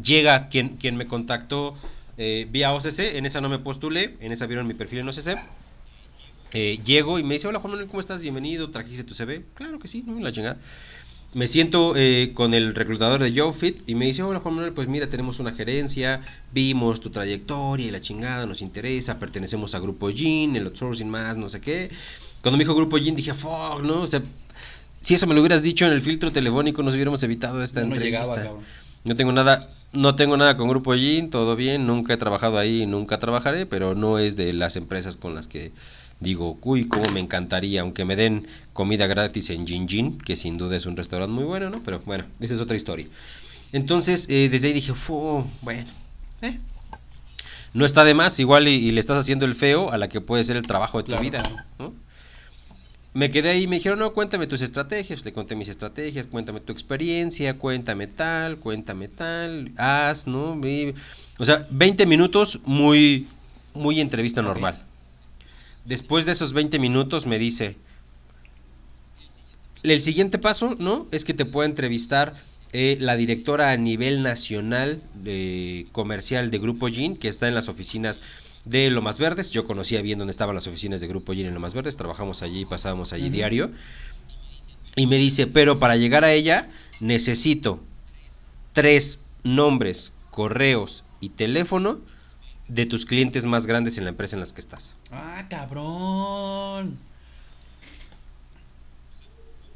Llega quien, me contactó eh, vía OCC, en esa no me postulé, en esa vieron mi perfil en OCC. Eh, llego y me dice, hola Juan Manuel, ¿cómo estás? Bienvenido, trajiste tu CV. Claro que sí, no la chingada me siento eh, con el reclutador de JobFit y me dice, hola Juan Manuel, pues mira, tenemos una gerencia, vimos tu trayectoria y la chingada nos interesa, pertenecemos a Grupo Gin, el outsourcing más, no sé qué. Cuando me dijo Grupo Gin dije, fuck, ¿no? O sea, si eso me lo hubieras dicho en el filtro telefónico nos hubiéramos evitado esta entrevista. no tengo nada, no tengo nada con Grupo Gin, todo bien, nunca he trabajado ahí, nunca trabajaré, pero no es de las empresas con las que digo, uy, cómo me encantaría, aunque me den comida gratis en Jin Jin, que sin duda es un restaurante muy bueno, ¿no? Pero bueno, esa es otra historia. Entonces, eh, desde ahí dije, bueno, eh, no está de más, igual y, le estás haciendo el feo a la que puede ser el trabajo de tu vida, ¿no? Me quedé ahí y me dijeron, no, cuéntame tus estrategias. Le conté mis estrategias, cuéntame tu experiencia, cuéntame tal, cuéntame tal, haz, ¿no? O sea, 20 minutos muy, muy entrevista normal. Después de esos 20 minutos me dice, el siguiente paso, ¿no? Es que te pueda entrevistar eh, la directora a nivel nacional de comercial de Grupo Jean, que está en las oficinas de Lomas Verdes. Yo conocía bien dónde estaban las oficinas de Grupo Jean en Lomas Verdes, trabajamos allí y pasábamos allí diario. Y me dice, pero para llegar a ella necesito tres nombres, correos y teléfono de tus clientes más grandes en la empresa en las que estás. Ah, cabrón.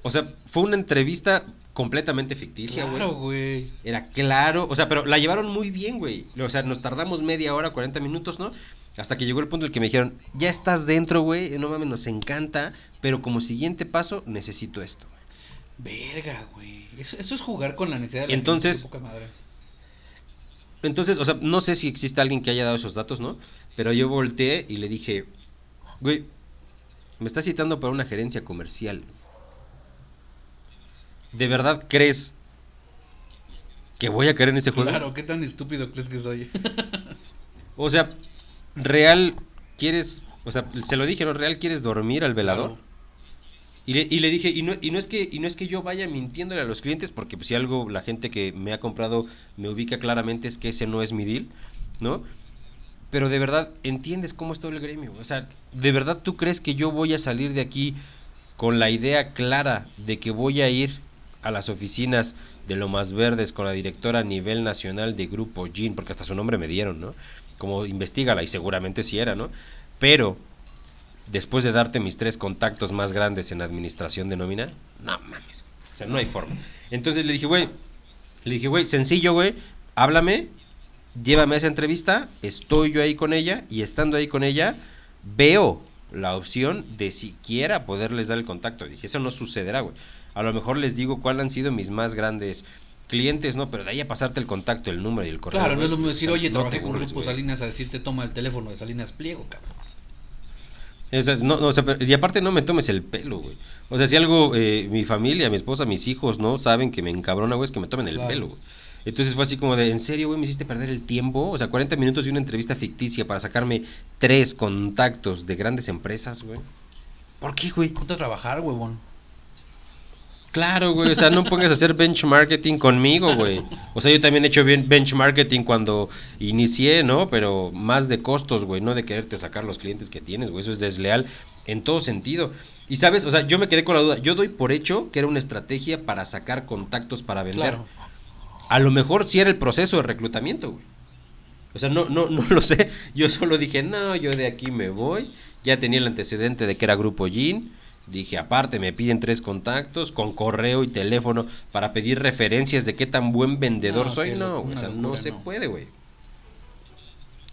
O sea, fue una entrevista completamente ficticia, güey. Claro, güey. Era claro, o sea, pero la llevaron muy bien, güey. O sea, nos tardamos media hora, 40 minutos, ¿no? Hasta que llegó el punto en el que me dijeron, ya estás dentro, güey, no mames, nos encanta, pero como siguiente paso necesito esto. Verga, güey. Eso, es jugar con la necesidad de la Entonces, madre. Entonces, o sea, no sé si existe alguien que haya dado esos datos, ¿no? Pero yo volteé y le dije, güey, me estás citando para una gerencia comercial. ¿De verdad crees que voy a caer en ese juego? Claro, ¿qué tan estúpido crees que soy? o sea, real quieres, o sea, se lo dije, ¿no? Real quieres dormir al velador. Y, le, dije, y no, es que, y no es que yo vaya mintiéndole a los clientes, porque pues, si algo la gente que me ha comprado me ubica claramente es que ese no es mi deal, ¿no? Pero de verdad, ¿entiendes cómo es todo el gremio? O sea, ¿de verdad tú crees que yo voy a salir de aquí con la idea clara de que voy a ir a las oficinas de Lomas Verdes con la directora a nivel nacional de Grupo Jean, porque hasta su nombre me dieron, ¿no? Como investigala, y seguramente sí era, ¿no? Pero, después de darte mis tres contactos más grandes en administración de nómina, no mames, o sea, no hay forma. Entonces le dije, güey, le dije, güey, sencillo, güey, háblame, llévame a esa entrevista, estoy yo ahí con ella, y estando ahí con ella, veo la opción de siquiera poderles dar el contacto. Dije, eso no sucederá, güey. A lo mejor les digo cuáles han sido mis más grandes clientes, ¿no? Pero de ahí a pasarte el contacto, el número y el correo. Claro, no es lo mismo decir, oye, trabajé con Grupo Salinas a decirte toma el teléfono de Salinas Pliego, cabrón. No, no, o sea, y aparte no me tomes el pelo, güey. O sea, si algo, eh, mi familia, mi esposa, mis hijos, ¿no? Saben que me encabrona, güey, es que me tomen el pelo, güey. Entonces fue así como de, ¿en serio, güey? Me hiciste perder el tiempo. O sea, 40 minutos y una entrevista ficticia para sacarme tres contactos de grandes empresas, güey. ¿Por qué, güey? Ponte a trabajar, huevón. Claro, güey, o sea, no pongas a hacer benchmarking conmigo, güey. O sea, yo también he hecho bien benchmarking cuando inicié, ¿no? Pero más de costos, güey, no de quererte sacar los clientes que tienes, güey. Eso es desleal en todo sentido. Y sabes, o sea, yo me quedé con la duda. Yo doy por hecho que era una estrategia para sacar contactos para vender. A lo mejor sí era el proceso de reclutamiento, güey. O sea, no, no, no lo sé. Yo solo dije, no, yo de aquí me voy. Ya tenía el antecedente de que era Grupo Jean Dije, aparte, me piden tres contactos con correo y teléfono para pedir referencias de qué tan buen vendedor soy. No, o sea, no se puede, güey.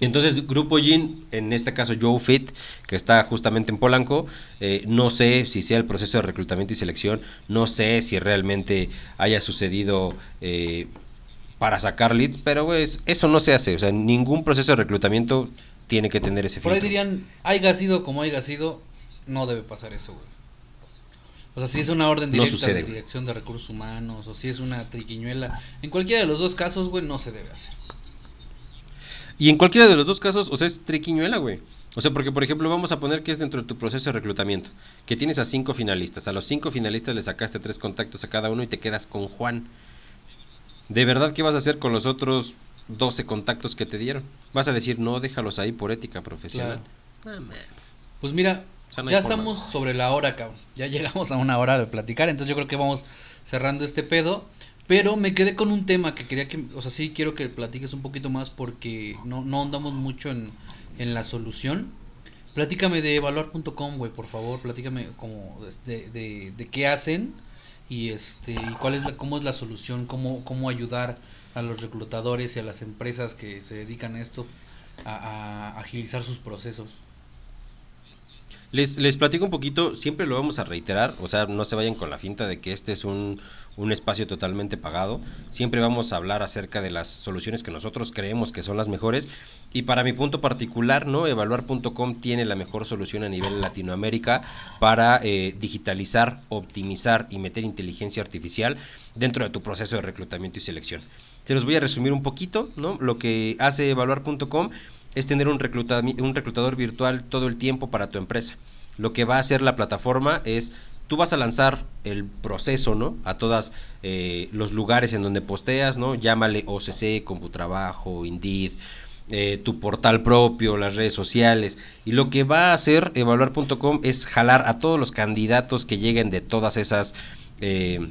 Entonces, Grupo Jean, en este caso Joe Fit, que está justamente en Polanco, eh, no sé si sea el proceso de reclutamiento y selección, no sé si realmente haya sucedido eh, para sacar leads, pero güey, eso no se hace. O sea, ningún proceso de reclutamiento tiene que tener ese filtro. Por ahí dirían, haya sido como haya sido, no debe pasar eso, güey. O sea, si es una orden directa de dirección de recursos humanos o si es una triquiñuela, en cualquiera de los dos casos, güey, no se debe hacer. Y en cualquiera de los dos casos, o sea, es triquiñuela, güey. O sea, porque por ejemplo vamos a poner que es dentro de tu proceso de reclutamiento, que tienes a cinco finalistas, a los cinco finalistas le sacaste tres contactos a cada uno y te quedas con Juan. ¿De verdad qué vas a hacer con los otros 12 contactos que te dieron? Vas a decir, no, déjalos ahí por ética profesional. pues mira, ya estamos sobre la hora, cabrón. Ya llegamos a una hora de platicar, entonces yo creo que vamos cerrando este pedo. Pero me quedé con un tema que quería que, o sea, sí quiero que platiques un poquito más porque no, no andamos mucho en, la solución. Platícame de evaluar.com, güey, por favor, platícame como de, de, de, qué hacen y este y cuál es la, cómo es la solución, cómo, cómo ayudar a los reclutadores y a las empresas que se dedican a esto a agilizar sus procesos. Les, les platico un poquito, siempre lo vamos a reiterar, o sea, no se vayan con la finta de que este es un, un espacio totalmente pagado. Siempre vamos a hablar acerca de las soluciones que nosotros creemos que son las mejores. Y para mi punto particular, ¿no? Evaluar.com tiene la mejor solución a nivel Latinoamérica para eh, digitalizar, optimizar y meter inteligencia artificial dentro de tu proceso de reclutamiento y selección. Se los voy a resumir un poquito, ¿no? Lo que hace evaluar.com es tener un, reclutador virtual todo el tiempo para tu empresa. Lo que va a hacer la plataforma es, tú vas a lanzar el proceso, ¿no? A todos eh, los lugares en donde posteas, ¿no? Llámale OCC, Computrabajo, Indeed, eh, tu portal propio, las redes sociales. Y lo que va a hacer evaluar.com es jalar a todos los candidatos que lleguen de todas esas eh,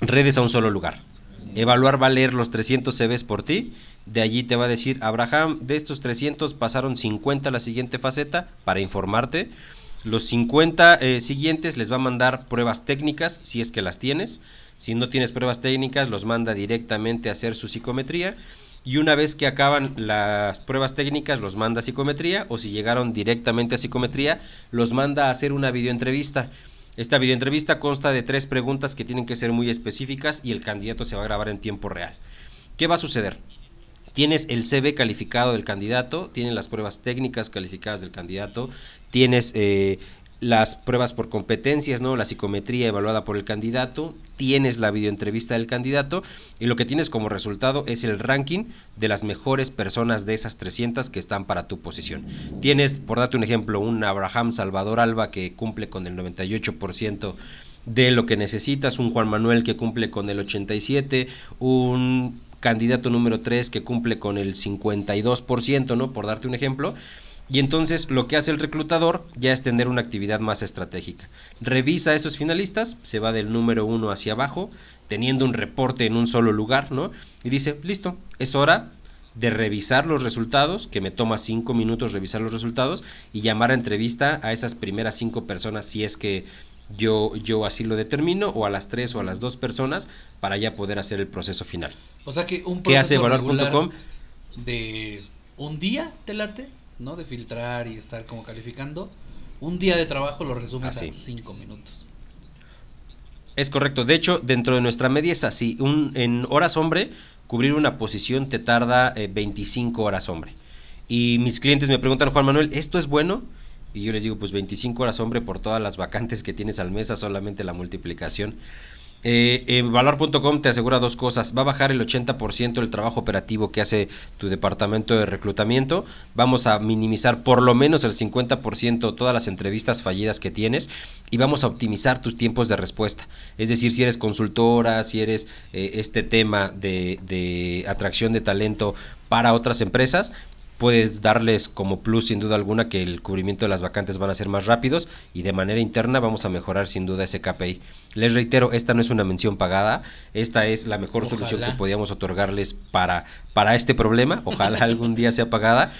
redes a un solo lugar. Evaluar va a leer los 300 CVs por ti de allí te va a decir, Abraham, de estos 300 pasaron 50 a la siguiente faceta para informarte. Los 50 eh, siguientes les va a mandar pruebas técnicas, si es que las tienes. Si no tienes pruebas técnicas, los manda directamente a hacer su psicometría. Y una vez que acaban las pruebas técnicas, los manda a psicometría. O si llegaron directamente a psicometría, los manda a hacer una videoentrevista. Esta videoentrevista consta de tres preguntas que tienen que ser muy específicas y el candidato se va a grabar en tiempo real. ¿Qué va a suceder? Tienes el CV calificado del candidato, tienes las pruebas técnicas calificadas del candidato, tienes eh, las pruebas por competencias, ¿no? La psicometría evaluada por el candidato, tienes la videoentrevista del candidato y lo que tienes como resultado es el ranking de las mejores personas de esas 300 que están para tu posición. Tienes, por darte un ejemplo, un Abraham Salvador Alba que cumple con el 98% de lo que necesitas, un Juan Manuel que cumple con el 87, un candidato número 3 que cumple con el 52%, ¿no? Por darte un ejemplo. Y entonces lo que hace el reclutador ya es tener una actividad más estratégica. Revisa a esos finalistas, se va del número 1 hacia abajo, teniendo un reporte en un solo lugar, ¿no? Y dice, listo, es hora de revisar los resultados, que me toma cinco minutos revisar los resultados, y llamar a entrevista a esas primeras cinco personas si es que yo, yo así lo determino, o a las tres o a las dos personas, para ya poder hacer el proceso final. O sea que un proceso ¿Qué hace? De un día te late, ¿no? De filtrar y estar como calificando. Un día de trabajo lo resumes a cinco minutos. Es correcto. De hecho, dentro de nuestra media es así. Un, en horas hombre, cubrir una posición te tarda 25 eh, horas hombre. Y mis clientes me preguntan, Juan Manuel, ¿esto es bueno? Y yo les digo, pues 25 horas hombre por todas las vacantes que tienes al mes, solamente la multiplicación. Eh, Valor.com te asegura dos cosas. Va a bajar el 80% del trabajo operativo que hace tu departamento de reclutamiento. Vamos a minimizar por lo menos el 50% todas las entrevistas fallidas que tienes y vamos a optimizar tus tiempos de respuesta. Es decir, si eres consultora, si eres eh, este tema de, de atracción de talento para otras empresas, puedes darles como plus sin duda alguna que el cubrimiento de las vacantes van a ser más rápidos y de manera interna vamos a mejorar sin duda ese KPI. Les reitero, esta no es una mención pagada, esta es la mejor solución que podíamos otorgarles para, para este problema, ojalá algún día sea pagada.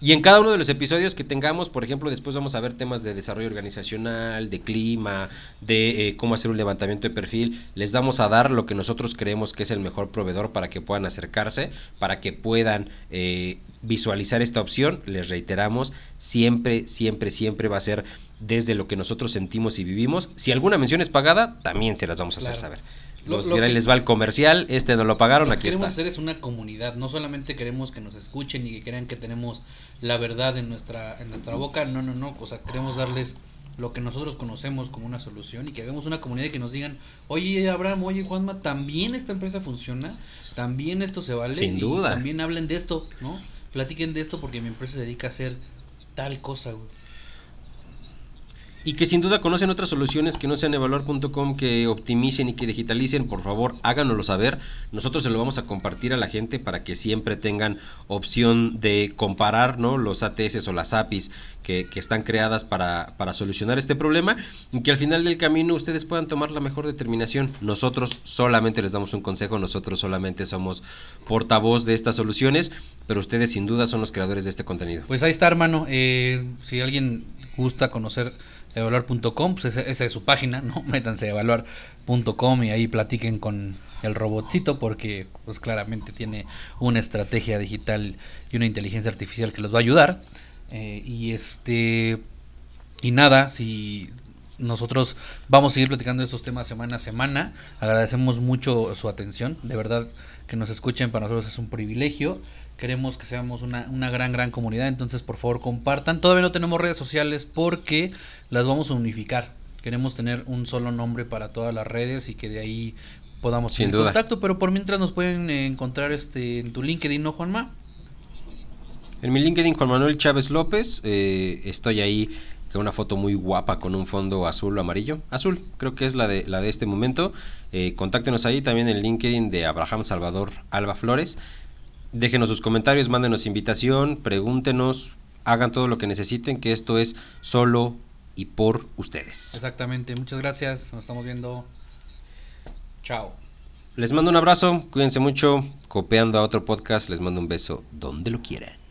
Y en cada uno de los episodios que tengamos, por ejemplo, después vamos a ver temas de desarrollo organizacional, de clima, de eh, cómo hacer un levantamiento de perfil. Les vamos a dar lo que nosotros creemos que es el mejor proveedor para que puedan acercarse, para que puedan eh, visualizar esta opción. Les reiteramos, siempre, siempre, siempre va a ser desde lo que nosotros sentimos y vivimos. Si alguna mención es pagada, también se las vamos a hacer saber si les va el comercial, este no lo pagaron, aquí está. Queremos hacer es una comunidad, no solamente queremos que nos escuchen y que crean que tenemos la verdad en nuestra, en nuestra boca, no, no, no, o sea, queremos darles lo que nosotros conocemos como una solución y que hagamos una comunidad y que nos digan, oye Abraham, oye Juanma, también esta empresa funciona, también esto se vale. Sin duda. También hablen de esto, ¿no? Platiquen de esto porque mi empresa se dedica a hacer tal cosa, güey y que sin duda conocen otras soluciones que no sean evaluar.com que optimicen y que digitalicen, por favor háganoslo saber. Nosotros se lo vamos a compartir a la gente para que siempre tengan opción de comparar ¿no? los ATS o las APIs que, están creadas para, para, solucionar este problema y que al final del camino ustedes puedan tomar la mejor determinación. Nosotros solamente les damos un consejo, nosotros solamente somos portavoz de estas soluciones, pero ustedes sin duda son los creadores de este contenido. Pues ahí está hermano, eh, si alguien gusta conocer evaluar.com, pues esa, es su página, ¿no? Métanse a evaluar.com y ahí platiquen con el robotcito porque pues claramente tiene una estrategia digital y una inteligencia artificial que los va a ayudar. Eh, y este Y nada, si nosotros vamos a seguir platicando estos temas semana a semana. Agradecemos mucho su atención. De verdad que nos escuchen para nosotros es un privilegio. Queremos que seamos una, una gran, gran comunidad. Entonces, por favor, compartan. Todavía no tenemos redes sociales porque las vamos a unificar. Queremos tener un solo nombre para todas las redes y que de ahí podamos Sin tener duda. contacto. Pero por mientras nos pueden eh, encontrar este en tu LinkedIn, ¿no, Juanma? En mi LinkedIn, Juan Manuel Chávez López, eh, estoy ahí con una foto muy guapa con un fondo azul o amarillo. Azul, creo que es la de, la de este momento. Eh, contáctenos ahí también en el LinkedIn de Abraham Salvador Alba Flores. Déjenos sus comentarios, mándenos invitación, pregúntenos, hagan todo lo que necesiten, que esto es solo y por ustedes. Exactamente. Muchas gracias. Nos estamos viendo. Chao. Les mando un abrazo, cuídense mucho, copiando a otro podcast, les mando un beso donde lo quieran.